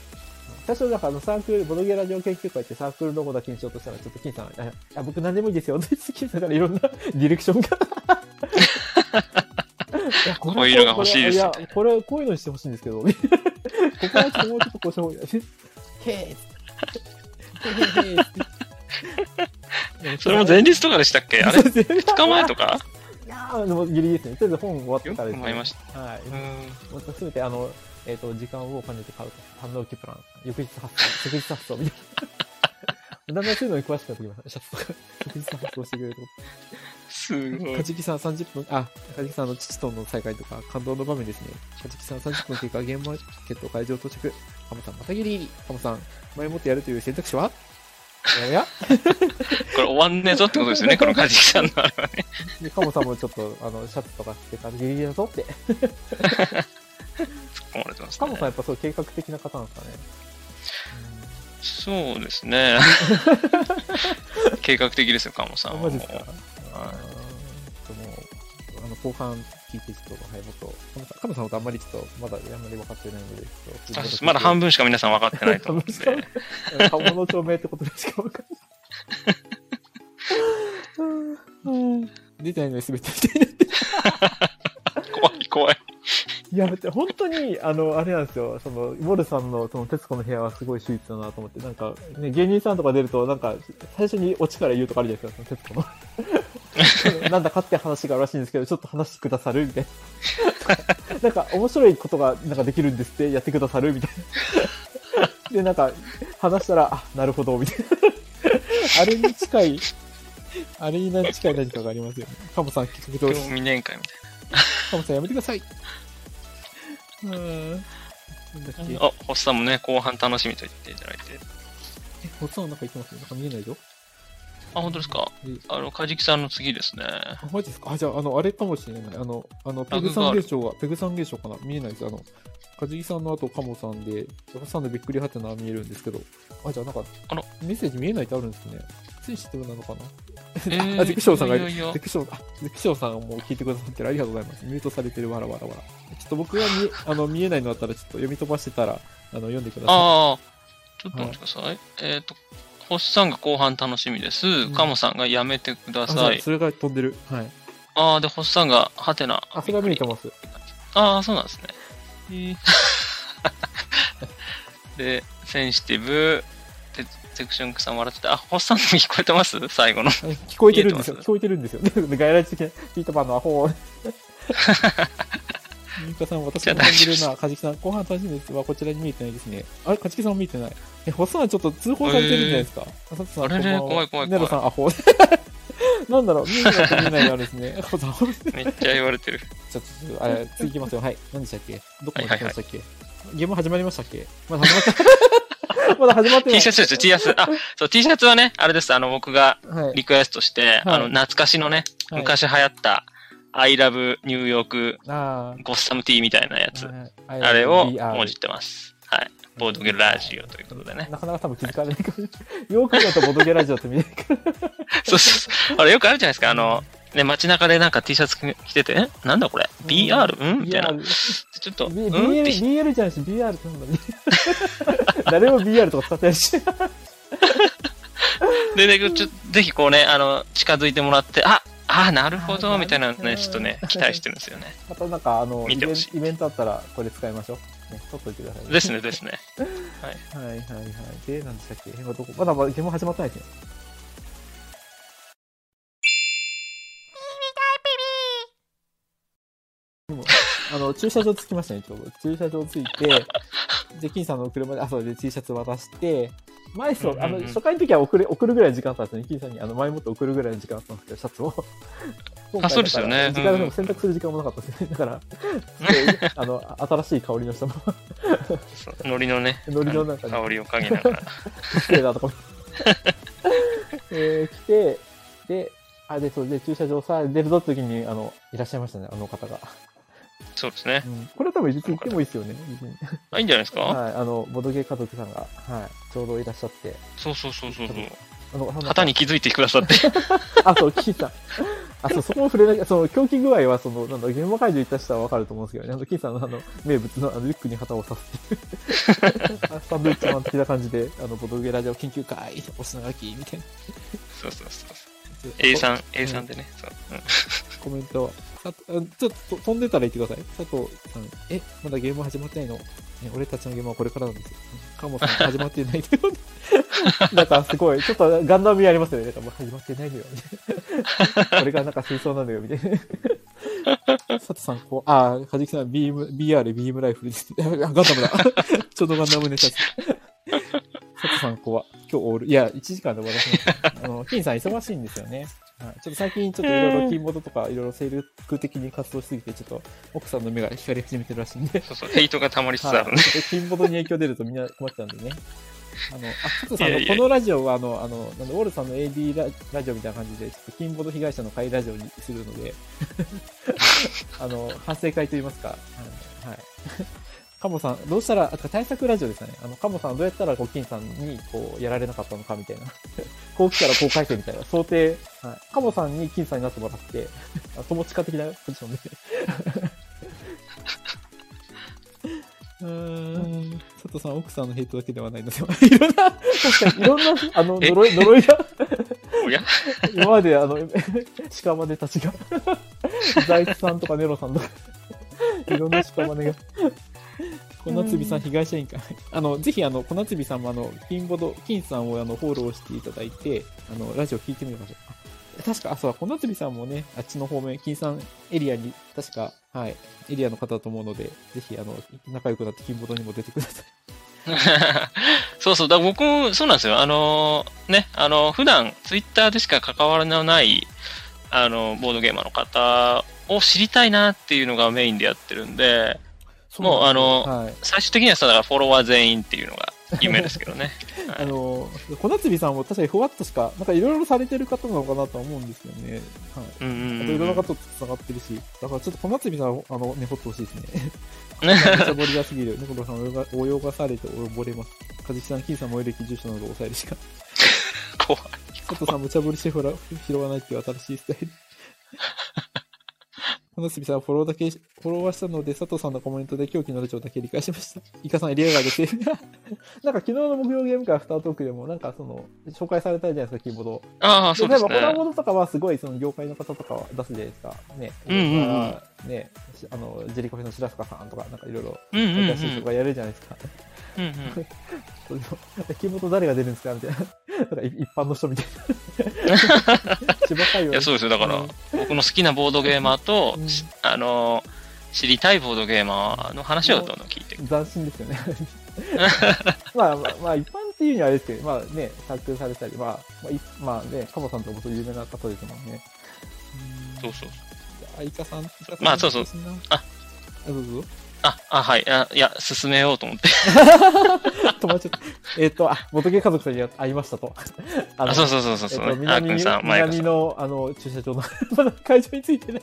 最初、なんかあのサークル、ボドゲラジオ研究会ってサークルロゴだけにしようとしたら、ちょっと金さん、ああ僕何でもいいですよ。で、金さんからいろんなディレクションが。いやこ <laughs> こういうのが欲しいですいや、これ、こういうのにしてほしいんですけど。ここはちょっともうちょっとこうした方がいい。へーへーへーへーそれも前日とかでしたっけ？あれ？そうですね ?2 日前とか？いやーでもギリギリですね。とりあえず本終わったよくらですね。思いました。はい。うん。またすべてあの、えっ、と、時間を兼ねて買うと。反応機プラン。翌日発送。<laughs> 即日発送みたいな。だんだんそういうのに詳しくなってきました。シャツとか。即日発送してくれると。すごいカ。ジキさん30分、あ、カジキさんの父との再会とか感動の場面ですね。カジキさん30分経過、ゲームマーケット会場到着。カモさん、またぎり。カモさん、前もってやるという選択肢は？おや？これ終わんねえぞってことですよね、<laughs> このカジキさんのあれはね。で、カモさんもちょっと、あの、シャツとか着てからギリギリだぞって。突っ込まれてますねカモさん。やっぱそう計画的な方なんですかね。そうですね。<laughs> 計画的ですよ、カモさうん、んは。あマジですか？はもう、あの、後半聞いて、ちょっと、はい、もっと、カモさん、カモさんはあんまりちょっと、まだ、あんまり分かってないので、ちょっとあまだ半分分しか皆さん分かってないと思うんで。顔の証明ってことでしか？分かんない。出てないのに滑ってみたいな。<laughs> 怖い怖い。いや、本当に、あの、あれなんですよ、その、ウォルさんの、その、徹子の部屋はすごい秀逸だなと思って、なんか、ね、芸人さんとか出ると、なんか、最初にオチから言うとかあるじゃないですか、その徹子の。<laughs> なんだかって話があるらしいんですけど、ちょっと話してくださるみたいな。<laughs> なんか、面白いことが、なんかできるんですって、やってくださるみたいな。で、なんか、話したら、あ、なるほど、みたいな。あれに近い、あれに近い何かがありますよね。カモさん、企画どうし興味年会みたカモさんやめてください。うーん。あ、星さんもね、後半楽しみと言っていただいて。え、ホんなんか言ってます？なんか見えないぞ。あ、本当ですか？えあの、カジキさんの次ですね。あ、マジですか？あ、じゃあ、あの、あれかもしれない。あの、あの、ペグさん現象が、ペグさん現象かな？見えないです。あの、カジキさんの後、カモさんで、ヤバさんのびっくりはてな見えるんですけど、あ、じゃあなんか、あらメッセージ見えないってあるんですね。センシティブなのかな？えー <laughs> あ、ゼクションさんがいる。いやゼクション、あ、ゼクションさんも聞いてくださってる。ありがとうございます。ミュートされてる。わらわらわら。ちょっと僕が見え、<laughs> あの、見えないのあったら、ちょっと読み飛ばしてたら、あの、読んでください。ああ、ちょっと待ってください。えっ、と、星さんが後半楽しみです。んカモさんがやめてくだあさい。それが飛んでる。はい。ああ、で、星さんがハテナ。あ、それが見えてます。ああ、そうなんですね。えー <laughs> で、センシティブ、でセクションさん笑ってて、あ、星さんの聞こえてます？<laughs> 最後の。はい聞こえてるんですよ。聞こえてるんですよ。で <laughs> 外来的なピーターパンのアホ。<laughs> ミカさん、私も感じるな。カジキさん、後半楽しみですはこちらに見えてないですね。あれ、カジキさんも見えてない。え、ホッサンちょっと通報されてるんじゃないですか？あさつさん、あれれこんばんは怖い怖いネロさん、アホ。なんだろう、見えないと見えないがあるんですね。めっちゃ言われてる。ょっと、あれ、次行きますよ。はい。何でしたっけ？どこまで来ましたっけ、ゲーム始まりましたっけ？まだ始まって、<laughs> まだ始まってない。T シャツですよ、T シャツ。あ、そう、T シャツはね、あれです。あの、僕がはい。リクエストして、あの、懐かしのね、はい昔流行った、I love ニューヨークあゴッサムティーみたいなやつ。ーあれを文字ってます。はい。ボードゲラジオということでね。<laughs> なかなか多分気づかれないかもしれない。<laughs> よく見るとボドゲラジオって見えるから。そうそうそう。あれよくあるじゃないですか。あの、ね、街中でなんか T シャツ着てて、え？なんだこれ ?BR? んみたいな。ちょっと、うん？B- っ BL, て BL じゃんし、BR ってなんだ <laughs> 誰も BR とか使ってないし。<laughs> で、ね、ちょぜひこうね、あの、近づいてもらって、あ、あ、なるほど、みたいなのね、ちょっとね、期待してるんですよね。またなんか、あの、イベン見てほしいイベントあったら、これ使いましょう。ね、取っといてください、ですね、ですね。はいはいはい。で、何でしたっけ？今どこ？まだまだゲーム始まってないですね。の、駐車場着きましたね、ちょうど。駐車場着いて、で、金さんの車で、あ、そうで T シャツ渡して、前そう、あの、初回の時は送る、送るぐらいの時間あったんですね。金さんに、あの、前もって送るぐらいの時間あったんですけど、シャツを。今回そうですよね時間うんうんを選択する時間もなかったですね。だから、<laughs> あの、新しい香りのしたまま、そう海苔のね、海苔の中に香りを嗅ぎながら。だとか。<laughs> えー、来て、で、あ、で、そう、で、駐車場さ、出るぞって時に、あの、いらっしゃいましたね、あの方が。そうですねう。ん、これは多分実に行ってもいいですよね、別に。あ、いいんじゃないですか？はい、あの、ボドゲ家族さんが、はい、ちょうどいらっしゃって、そうそうそうそうそう。あの、旗に気づいてくださって。<laughs> あ、そう、キーさん。あ、そう、そこも触れなきゃ、その、狂気具合は、その、なんだ、現場会場行った人はわかると思うんですけどね、あの、キーさんのあの、名物の、あの、リュックに旗を刺すって <laughs> サンドイッチマン的な感じで、あの、ボドゲラジオ研究会、お品書き、みたいな。そうそうそうそう。A さん、A さんでね。そううんコメント。あとちょっと飛んでたら言ってください。佐藤さん、え、まだゲーム始まってないの、ね、俺たちのゲームはこれからなんですよ。カモさん始まってないのよ。<laughs> なんかすごい、ちょっとガンダム味ありますよね。なんかもう始まってないのよ。<laughs> これがなんか水槽なのよ、みたいな。佐藤さん、こう、あー、カジキさん、ビーム、BR、ビームライフルです。ガンダムだ。<laughs> ちょうどガンダムネタです。佐藤さん、こうは、今日オール、いや、1時間で終わらせます。あの、金さん忙しいんですよね。はい、ちょっと最近ちょっといろいろキーボードとかいろいろ精力的に活動しすぎて、ちょっと奥さんの目が光り始めてるらしいんで、そうそう。ヘイトが溜まりつつあはい、るね。キーボードに影響出るとみんな困っちゃうんでね。あの、あ、加藤さん、あのこのラジオは、あの、あの、なんだウォルさんの AD ララジオみたいな感じで、ちょっとキーボード被害者の会ラジオにするので、<laughs> あの、反省会といいますか、はい。カモさん、どうしたら、あ、対策ラジオですかね。あの、カモさん、どうやったら、こう、金さんに、こう、やられなかったのか、みたいな。<laughs> こう来たらこう返せみたいな想定、はい。カモさんに金さんになってもらって、あ友近的なポジションで。うーん。佐藤さん、奥さんのヘイトだけではないので、いろんな、確かにいろんな、あの、え <laughs> 呪い、呪いが、おや？<laughs> 今まであの、屍たちが、財津さんとかネロさんとか、いろんな屍が。<laughs> 小夏美さん、被害者委員会。あの、ぜひ、あの、小夏美さんも、あの、金ボド、金さんを、あの、フォローしていただいて、あの、ラジオ聞いてみましょう。確か、あ、そう、小夏美さんもね、あっちの方面、金さんエリアに、確か、はい、エリアの方だと思うので、ぜひ、あの、仲良くなって金ボドにも出てください。<laughs> そうそう。だ僕もそうなんですよ。あのーね、あの、普段ツイッターでしか関わらない、あの、ボードゲーマーの方を知りたいなっていうのがメインでやってるんで、もうあのはい。最終的にはさ、だからフォロワー全員っていうのが <laughs> 夢ですけどね。あの、小夏美さんも確かにふわっとしか、なんかいろいろされてる方なのかなとは思うんですよね。はい。うんうんあといろんなうん。方と繋がってるし、だからちょっと小夏美さん、あの、ね、掘ってほしいですね。<laughs> めっちゃボリがすぎる。猫子さん泳が、泳がされて溺れます。かじきさん、金さん、萌え歴住所などを抑えるしか。<laughs> 怖い。佐藤さん、無茶ぶりしてほら、拾わないっていう新しいスタイル。小夏美さん、フォローだけ、フォローはしたので、佐藤さんのコメントで狂気のラジオだけ理解しました。イカさん、エリアガーでセーフ。<laughs> なんか昨日の木曜ゲーム会アフタートークでも、なんかその、紹介されたじゃないですか、キーボード。ああ、そうです例えば、ホラーね。モードとかはすごい、その業界の方とかは出すじゃないですか。ね。うんうんうんね、しあの、ジェリコフェの白塚さんとか、なんかいろいろ。新しい人がやるじゃないですか。うんうんそれのキーボード誰が出るんですかみたいな。なんか一般の人みたいな。<laughs> いや、そうですよ。だからうん、僕の好きなボードゲーマーとうん、あの、知りたいボードゲーマーの話をどんどん聞いて。斬新ですよね。<laughs> まあ、まあ、まあ、一般っていうにはあれですけど、まあね、作曲されたり、まあ、まあ、いまあね、カモさんとかも有名な方ですもんね。そうそう。あ、イカさん、イカさんまあそうそうあ、ああ、どうぞ。あ、あ、はい。あいや、進めようと思って。<laughs> 止まっちゃった。えっ、と、あ、元家家族さんに会いましたと。ああ、そうそうそうそうそう。えー南にくんさん。南の、あの、駐車場の、<laughs> まだ会場についてない。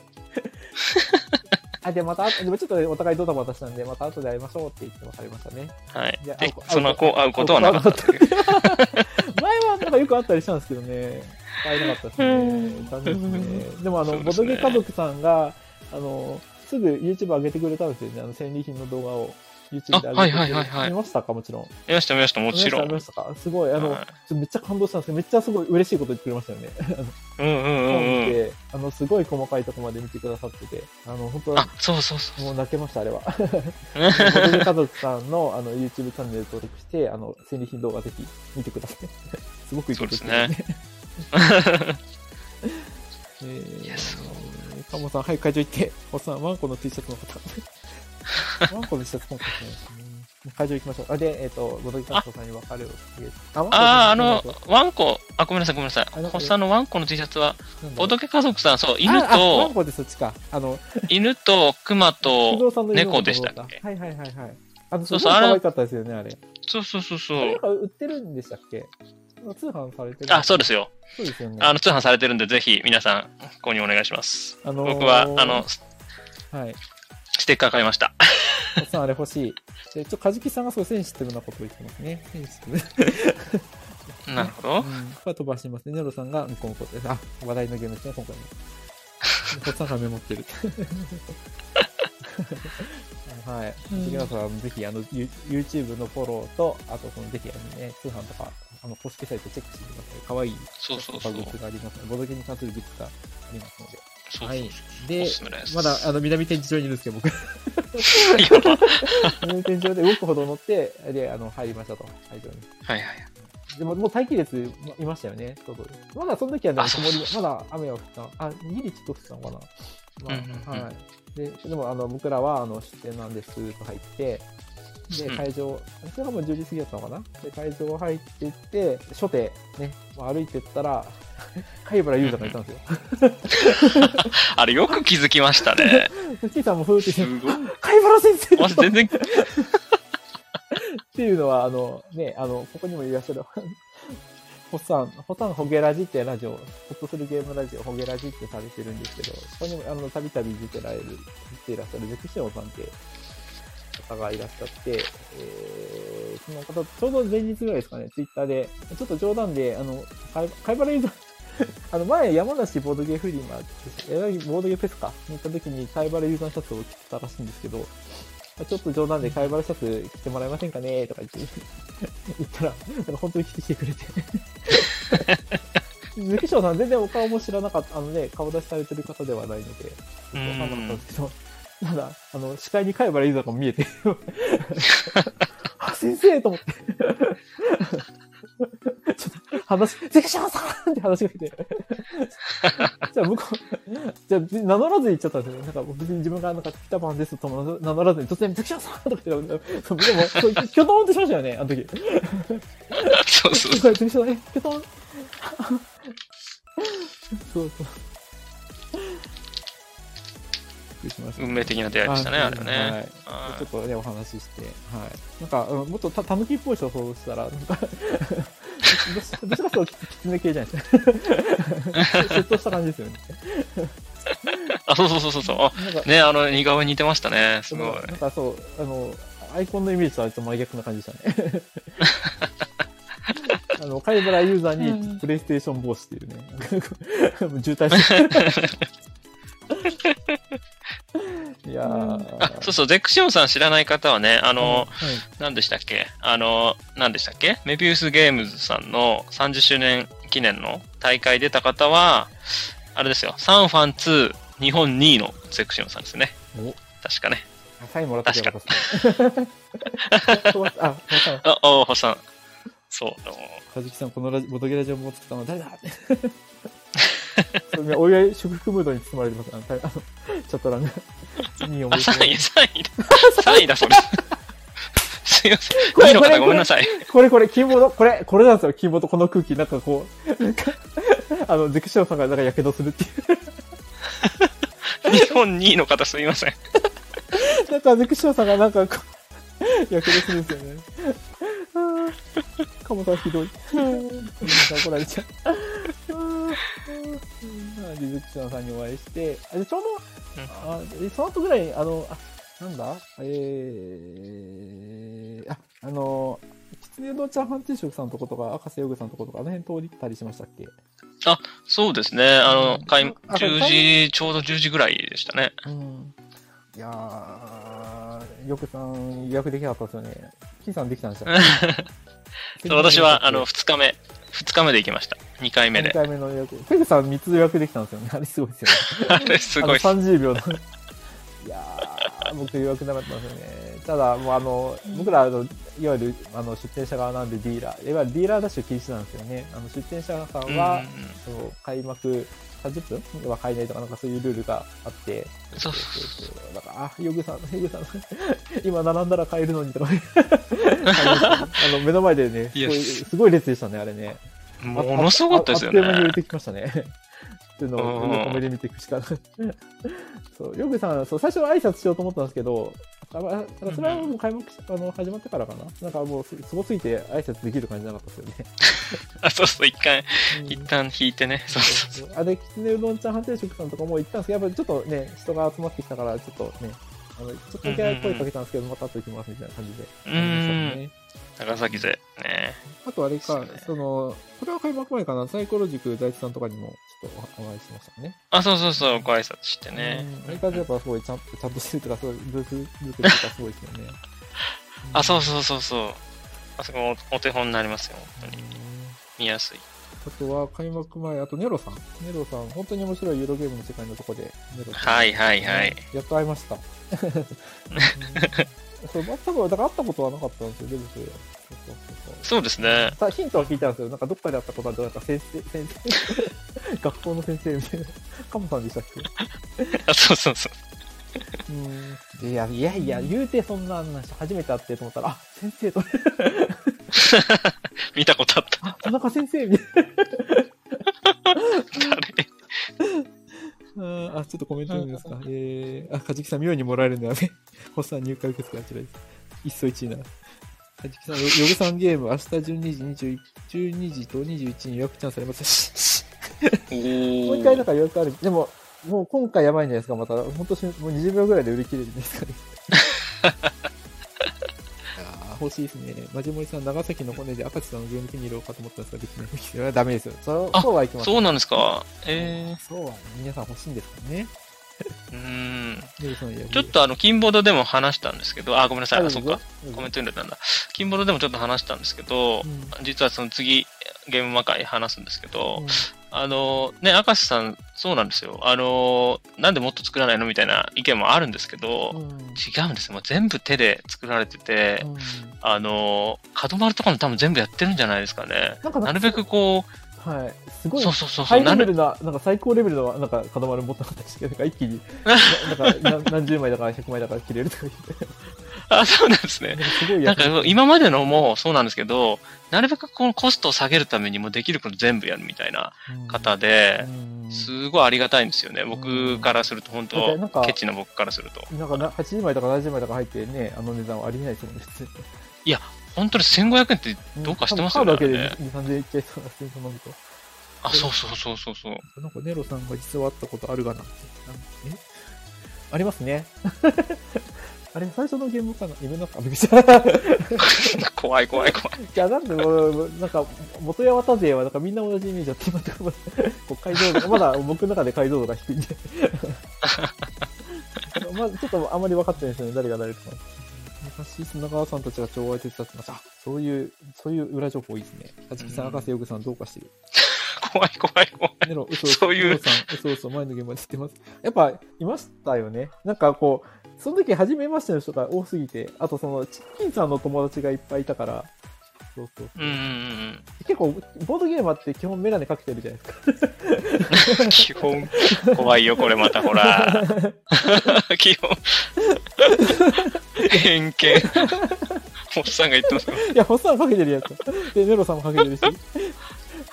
<laughs> あ、で、また、でもちょっとねお互いドタバタしたんで、また後で会いましょうって言って別れましたね。はい。じゃあで会う、その子、会うことはなかった。<laughs> 前はなんかよくあったりしたんですけどね、会えなかったですね。残念ですね。でもあの、ボドそうですねゲ家族さんが、あの、すぐ YouTube 上げてくれたんですよね、あの、戦利品の動画を。YouTube であはいはいはいはい見ましたか？もちろん。見ました見ました、もちろん。見ましたか？すごい、あの、はいめっちゃ感動したんですけど、めっちゃすごい嬉しいこと言ってくれましたよね。<laughs> うんうんうんうん。て、あの、すごい細かいところまで見てくださってて、あの、本当あ、そうそうそう。もう泣けました、あれは。<laughs> 家族さんのあの YouTube チャンネル登録して、あの、戦利品動画ぜひ見てください。<laughs> すごくいいこと言ってるね。えーいやそうカモさん、はい、会場行って、おっさん、ワンコの T シャツの方。ワンコの T シャツ今回ですね。会場行きましょう。あ、で、えっ、と、ボドゲ家族さんに別れを告。あ、ああ、あのワンコ、あ、ごめんなさい、ごめんなさい。ホッサンのワンコの T シャツは、ボドゲ家族さん、そう、犬ああワンと、コでそっちか。あの、犬と熊不と猫でしたっけ？はいはいはいはい。あの、そうそう可愛かったですよね、あれ。そうそうそうそあれなんう。か売ってるんでしたっけ？通販されてるあ、そうですよ。そうですよね。あの、通販されてるんで、ぜひ皆さん、購入お願いします。あのー僕は、あの、スはい。ステッカー買いました。おっさんあれ欲しい。で、ちょ、カジキさんがすごいセンシティブなことを言ってますね。センシティブ。なるほどう。ん。これは飛ばしますね。ネロさんが、うんこんこです。あ、話題のゲームですね、今回も。<laughs> おっさんがメモってる。<laughs> はい。杉浦さん、ぜひ、あの、ユ YouTube のフォローと、あと、その、ぜひ、あのね、通販とか、あの、公式サイトチェックしてください。かわいい、そうそうそうグッズがありますボドゲに関するグッズがありますので。はい。で。まだ、あの、南天地上にいるんですけど、僕。<laughs> <laughs> 南天地上で動くほど乗って、で、あの、入りましたと、会場に。はいはい。でも、もう待機列いましたよね、外で。まだその時はね、曇りまだ雨は降った。あ、ギリちょっと降ってたのかな。まあはい。で、でも、あの、僕らは、あの、出店なんですと入って、で、うん会場、それがもう10時過ぎだったのかな？で、会場入っていって、初手、ね、まあ歩いてったら、<laughs> 貝原優太がいたんですよ。<laughs> あれ、よく気づきましたね。<laughs> キーさんもふーって。貝原先生まず全然、っていうのは、あの、ね、あの、ここにもいらっしゃる、ホッサン、ホッサンホゲラジってラジオ、ホッとするゲームラジオ、ホゲラジってされてるんですけど、ここにも、あの、たびたび出てられる、出ていらっしゃるゼクシオンさんって方がいらっしゃって、えー、その方、ちょうど前日ぐらいですかね、ツイッターで、ちょっと冗談で、あの、カイバラユーザー、<laughs> あの、前、山梨ボードゲーフリマって、えボードゲーフェスか、に行った時に、カイバラユーザーシャツを着てたらしいんですけど、ちょっと冗談でカイバラシャツ着てもらえませんかねとか言って、<laughs> 言ったら、なんか本当に着てきてくれて。ズキショウさん全然お顔も知らなかった、あのね、顔出しされてる方ではないので、わかんなかったんですけど、ただ、あの、視界にカイバラユーザーが見えて、<laughs> あ、先生と思って。<laughs> ちょっと話、ゼクションさんって話しかけて。<laughs> じゃあ向こう、じゃあ名乗らずに言っちゃったんですよね。なんか別に自分がなんか北番ですとも名乗らずに突然ゼクションさんとか言って、そうでも、そうキョトンってしましたよね、あの時。そうそうゼクション、え、キョトン。そうそう。しました運命的な出会いでしたね、あれはね。はい。はちょっとね、お話しして、はい。なんか、うんもっとた、たぬきっぽい人を想像したら、なんか、どどちらかときつね系じゃないですか。シュッとした感じですよね。あ、そうそうそうそうそう。あね、あの、似顔絵似てましたね。すごい。なんかそう、あの、アイコンのイメージとはちょっと真逆な感じでしたね。<laughs> あの、貝原ユーザーにプレイステーション帽子っていうね、<laughs> 渋滞してる。<laughs> いやー。あ、そうそう、ゼクシオンさん知らない方はね、あの、はい何でしたっけ？あの、何でしたっけ？メビウスゲームズさんの30周年記念の大会出た方は、あれですよ、サンファン2日本2位のゼクシオンさんですね。お確かね。サインもらったよか。<laughs> あ、わかる。あ、おほさん。そう、かじきさん、このラジボトゲラジオも作ったのは誰だね <laughs> お祝い祝福ムードに包まれてます。<laughs> あの、たあのチャット欄が。いい思あ、い出3位、3位だ。3位だ、それ。<laughs> すいません。これ2位の方これごめんなさい。これこれ、キーボード、これ、これなんですよ、キーボード、この空気、なんかこう、なんか、あの、ゼクションさんがなんか火傷するっていう。日本2位の方すみません。なんか、ゼクションさんがなんかこう、やけどするんですよね。あーカモさんひどい。怒られちゃう。さんにお会いして、ちょうど、あその後ぐらい、あの、あ、なんだえー、あ、あの、きつねのチャーハン定食さんのとことか、赤瀬ヨグさんのとことか、あの辺通りたりしましたっけあそうですね。あの、開10時、ちょうど10時ぐらいでしたね。うん。いやー、いよくさん予約できなかったですよね。金さんできたんですよ。そう私は、あの、2日目、2日目で行きました。2回目2で。回目の予約。ペグさん3つ予約できたんですよね。<laughs> あれすごいですよね。<laughs> あれ、すごいっす。あの30秒の。<laughs> いやー、僕予約なかったんですよね。ただ、もうあの、僕らあの、いわゆるあの出店者側なんでディーラー、いわゆるディーラーダッシュ禁止なんですよね。あの出店者さんは、その開幕30分は買えないとか、なんかそういうルールがあって、そうそうだから、あ、ヨグさん、ヨグさん、<laughs> 今並んだら買えるのにとか、<laughs> あの目の前でね、すごい、すごい列でしたね、あれね。うんものすごかったですよああっという間に売れね。てきましたね。っていうのをうん横目で見ていくしかない。<laughs> そう、ヨグさん、そう、最初は挨拶しようと思ったんですけど、あまあそれはもう開幕しあの始まってからかな。なんかもうす、すごすぎて挨拶できる感じなかったですよね。<laughs> あ、そうそう、一回、うん一旦引いてね。そうそうそう。あれ、きつねうどんちゃん判定職さんとかも行ったんですけど、やっぱりちょっとね、人が集まってきたから、ちょっとね、あの、ちょっとだけ声かけたんですけど、また後行きますみたいな感じで。うーん。長崎勢。ね。あとあれか、そうねその、これは開幕前かな、サイコロ塾大地さんとかにもちょっとおお会いしましたね。あ、そうそうそう、ご挨拶してね。うん。あれからやっぱすごいちゃんと、ちゃんとしてるとか、すごい、ブース作りとかすごいですよね。<laughs> あ、そうそうそうそう。あそこおお手本になりますよ、本当に。見やすい。あとは開幕前、あとネロさん。ネロさん、本当に面白いユーロゲームの世界のとこで、ネロさん。はいはいはい。やっと会いました。<laughs> うんそう、全く、だから会ったことはなかったんですよ、デブス。そうそうそうそう。そうですね。さヒントは聞いたんですよ。なんかどっかで会ったことあるなんか先生、先生、学校の先生みたいな。カモさんでしたっけ？<laughs> あ、そうそうそう。うん。いや、いやいや、言うてそんな話初めて会ってと思ったら、あ、先生と、<laughs> 見たことあった。あ、田中先生みたい誰？な。あ、ちょっとコメント読むんですか？えー、あ、かじきさん、妙にもらえるんだよね。ホッサン入会受付あちらです。一層一位な。かじきさん、よヨグさんゲーム、明日12時21、12時と21に予約チャンスありますし。<laughs> おもう一回なんか予約ある。でも、もう今回やばいんじゃないですか、また。本当しもう20秒ぐらいで売り切れるんですかね。<laughs> 欲しいですね。マジモリさん、長崎の骨で赤地さんのゲーム手に入れようかと思ったんですが、できないです。それはダメですよ。そそうはいきます。そうなんですか？えそうは皆さん欲しいんですかね。ー、うーん。ちょっとあの、金ボードでも話したんですけど、あ、ごめんなさい。あ、あそっか。。コメント入れたんだ。金ボードでもちょっと話したんですけどう、ん実はその次、ゲーム魔界話すんですけどうん、あの、ね、明石さん、そうなんですよ。あの、なんでもっと作らないのみたいな意見もあるんですけど、うん違うんですよ。もう全部手で作られてて、うんあの、角丸とかも多分全部やってるんじゃないですかね。なんかなるべくこはい。すごう、いそうそうそうそう、レベルな、なんか最高レベルの、なんか、角丸持ったかったですけど、なんか一気に、<laughs> ななんかな何十枚だから100枚だから切れるとか言って、あ、そうなんですね。なんかすごいなんか今までのもそうなんですけど、なるべくこのコストを下げるためにもできること全部やるみたいな方で、うんすごいありがたいんですよね。僕からすると、本当ケチな僕からすると。なんかな80枚とか70枚とか入ってね、あの値段はありえないですもんね、普通本当に1500円ってどうかしてますよね。カードだけであれね2、3000円いっちゃいそうな、そういうの飲むと。あ、そうそうそうそうそう。なんかネロさんが実は会ったことあるがなって。なんえ？ありますね。あれ、最初のゲームかな？夢の中、びっくりした。怖い怖い怖い。いや、なんでなんか、元八幡勢は、なんかみんな同じイメージだって、今とここう解像度、まだ僕の中で解像度が低いんで。<laughs> まあ、ちょっとあんまり分かってないですよね、誰が誰とか。昔、砂川さんたちが超相手伝ってました。あ、そういう、そういう裏情報いいですね。はじきさん、うん赤瀬よぐさんどうかしてる。怖い怖い怖い。ネロ、嘘嘘。そういう嘘嘘、前の現場で知ってます。やっぱ、いましたよね。なんかこう、その時初めましての人が多すぎて、あとその、チッキンさんの友達がいっぱいいたから、そうそうそううんうんうん結構、ボードゲーマーって基本メガネかけてるじゃないですか。うん。基本、怖いよ、これまたほら。基本。偏見。おっさんが言ってますいや、ホッサンかけてるやつ。で、ネロさんもかけてるし。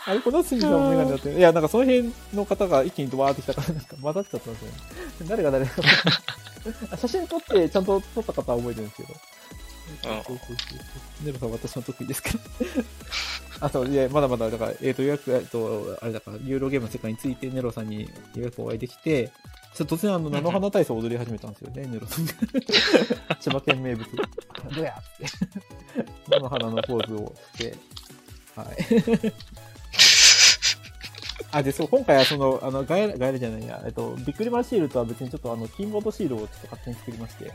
あれ、このんもメガネだって。いや、なんかその辺の方が一気にドバーってきたから、なんか混ざっちゃったんですよね。誰が誰が。あ <laughs> 写真撮って、ちゃんと撮った方は覚えてるんですけど。うんそうそうそうネロさん私も得意ですけど。<laughs> あ、そう、いや、まだまだ、だから、えっ、と、予約、えっと、あれだから、ユーロゲームの世界について、ネロさんに予約お会いできて、ちょっと突然、あの、菜の花体操を踊り始めたんですよね、<laughs> ネロさんが。千葉県名物。どうやって。菜の花のポーズをして、はい。あ、で、そう、今回はその、あの、ガエラ、ガエラじゃないや、えっと、ビックリマンシールとは別にちょっとあの、キーボードシールをちょっと勝手に作りまして。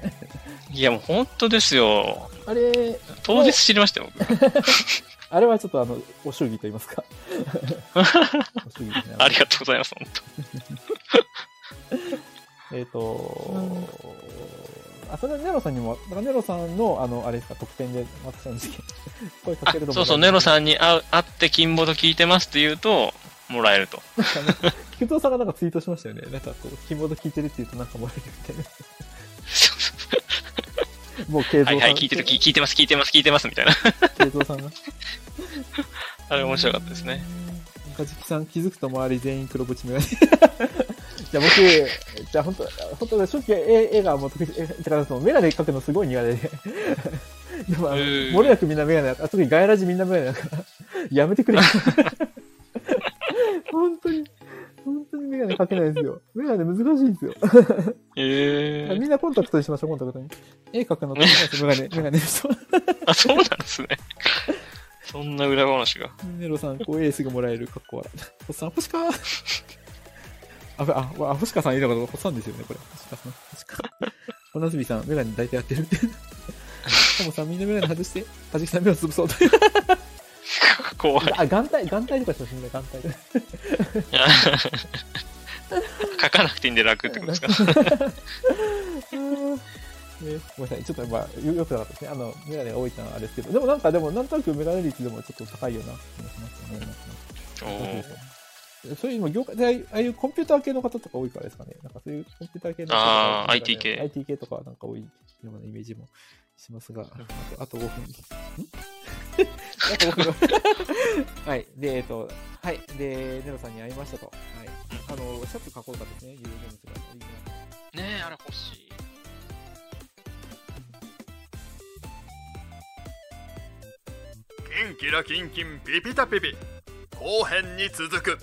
いや、もう本当ですよ。あれ、当日知りましたよ、僕。<laughs> あれはちょっとあの、お祝儀と言いますか。お祝儀。ありがとうございます、本 <laughs> えっ、と、あ、それはネロさんにも、だからネロさんの、あの、あれですか、特典で私なんですけど、声かけると当。そうそう、ネロん。さんに会う会って金ボード聞いてますって言うと、もらえると。<laughs> 菊蔵さんがなんかツイートしましたよね。なんかこう、キーボード聞いてるって言うとなんかもらえるみたいな。<laughs> もう、慶三さん。はいはい、聞いてる、聞聞いてます、聞いてます、聞いてます、みたいな。慶三さんが。<laughs> あれ面白かったですね。かじきさん気づくと周り全員黒縁メガネ。じゃあ僕、じゃあ本当、本当正直絵絵がもう得意、えだからそのメガネ描くのすごい苦手で。でもあの、へー漏れなくみんなメガネだあ、特にガイラジみんなメガネだから、やめてくれ。当にメガネ描けないですよ。<laughs> メガネ難しいんですよ。えー。みんなコンタクトにしましょう、コンタクトに。絵描くの得意なんですよ、メガネ、メガネの人。あ、そうなんですね。そんな裏話が。ネロさん、こう、絵すぐもらえる格好は。おっさん、星かあ、あ、あ、星川さんいたこと、星さんですよね、これ。星川さん。星川。おなすびさん、メガネ大体やってるって。トモさん、みんなメガネ外して、はじきさん目を潰そうと。怖い。あ、眼帯、眼帯とかしてほしいね、眼帯で。<laughs> <laughs> 書かなくていいんで楽ってことですか？<laughs> ね、ごめんなさい。ちょっと、まあ、よよくなかったですね。あの、メガネが多いのはあれですけど、でもなんか、でも、なんとなくメガネ率でもちょっと高いような気がしますよね。なんかそういう今業界で、ああいうコンピューター系の方とか多いからですかね。なんかそういうコンピューター系の方あーが IT 系 IT 系とかなんか多いようなイメージもしますが、<laughs> あとあと5分。ん？<laughs> あと5分。<laughs> はい。で、えっと、はい。で、ネロさんに会いましたと。はい。あの、シャツ書こうかですね、ユーゲームズが。いいなねえ、あれ欲しい。キンキラキンキンピピタピピ後編に続く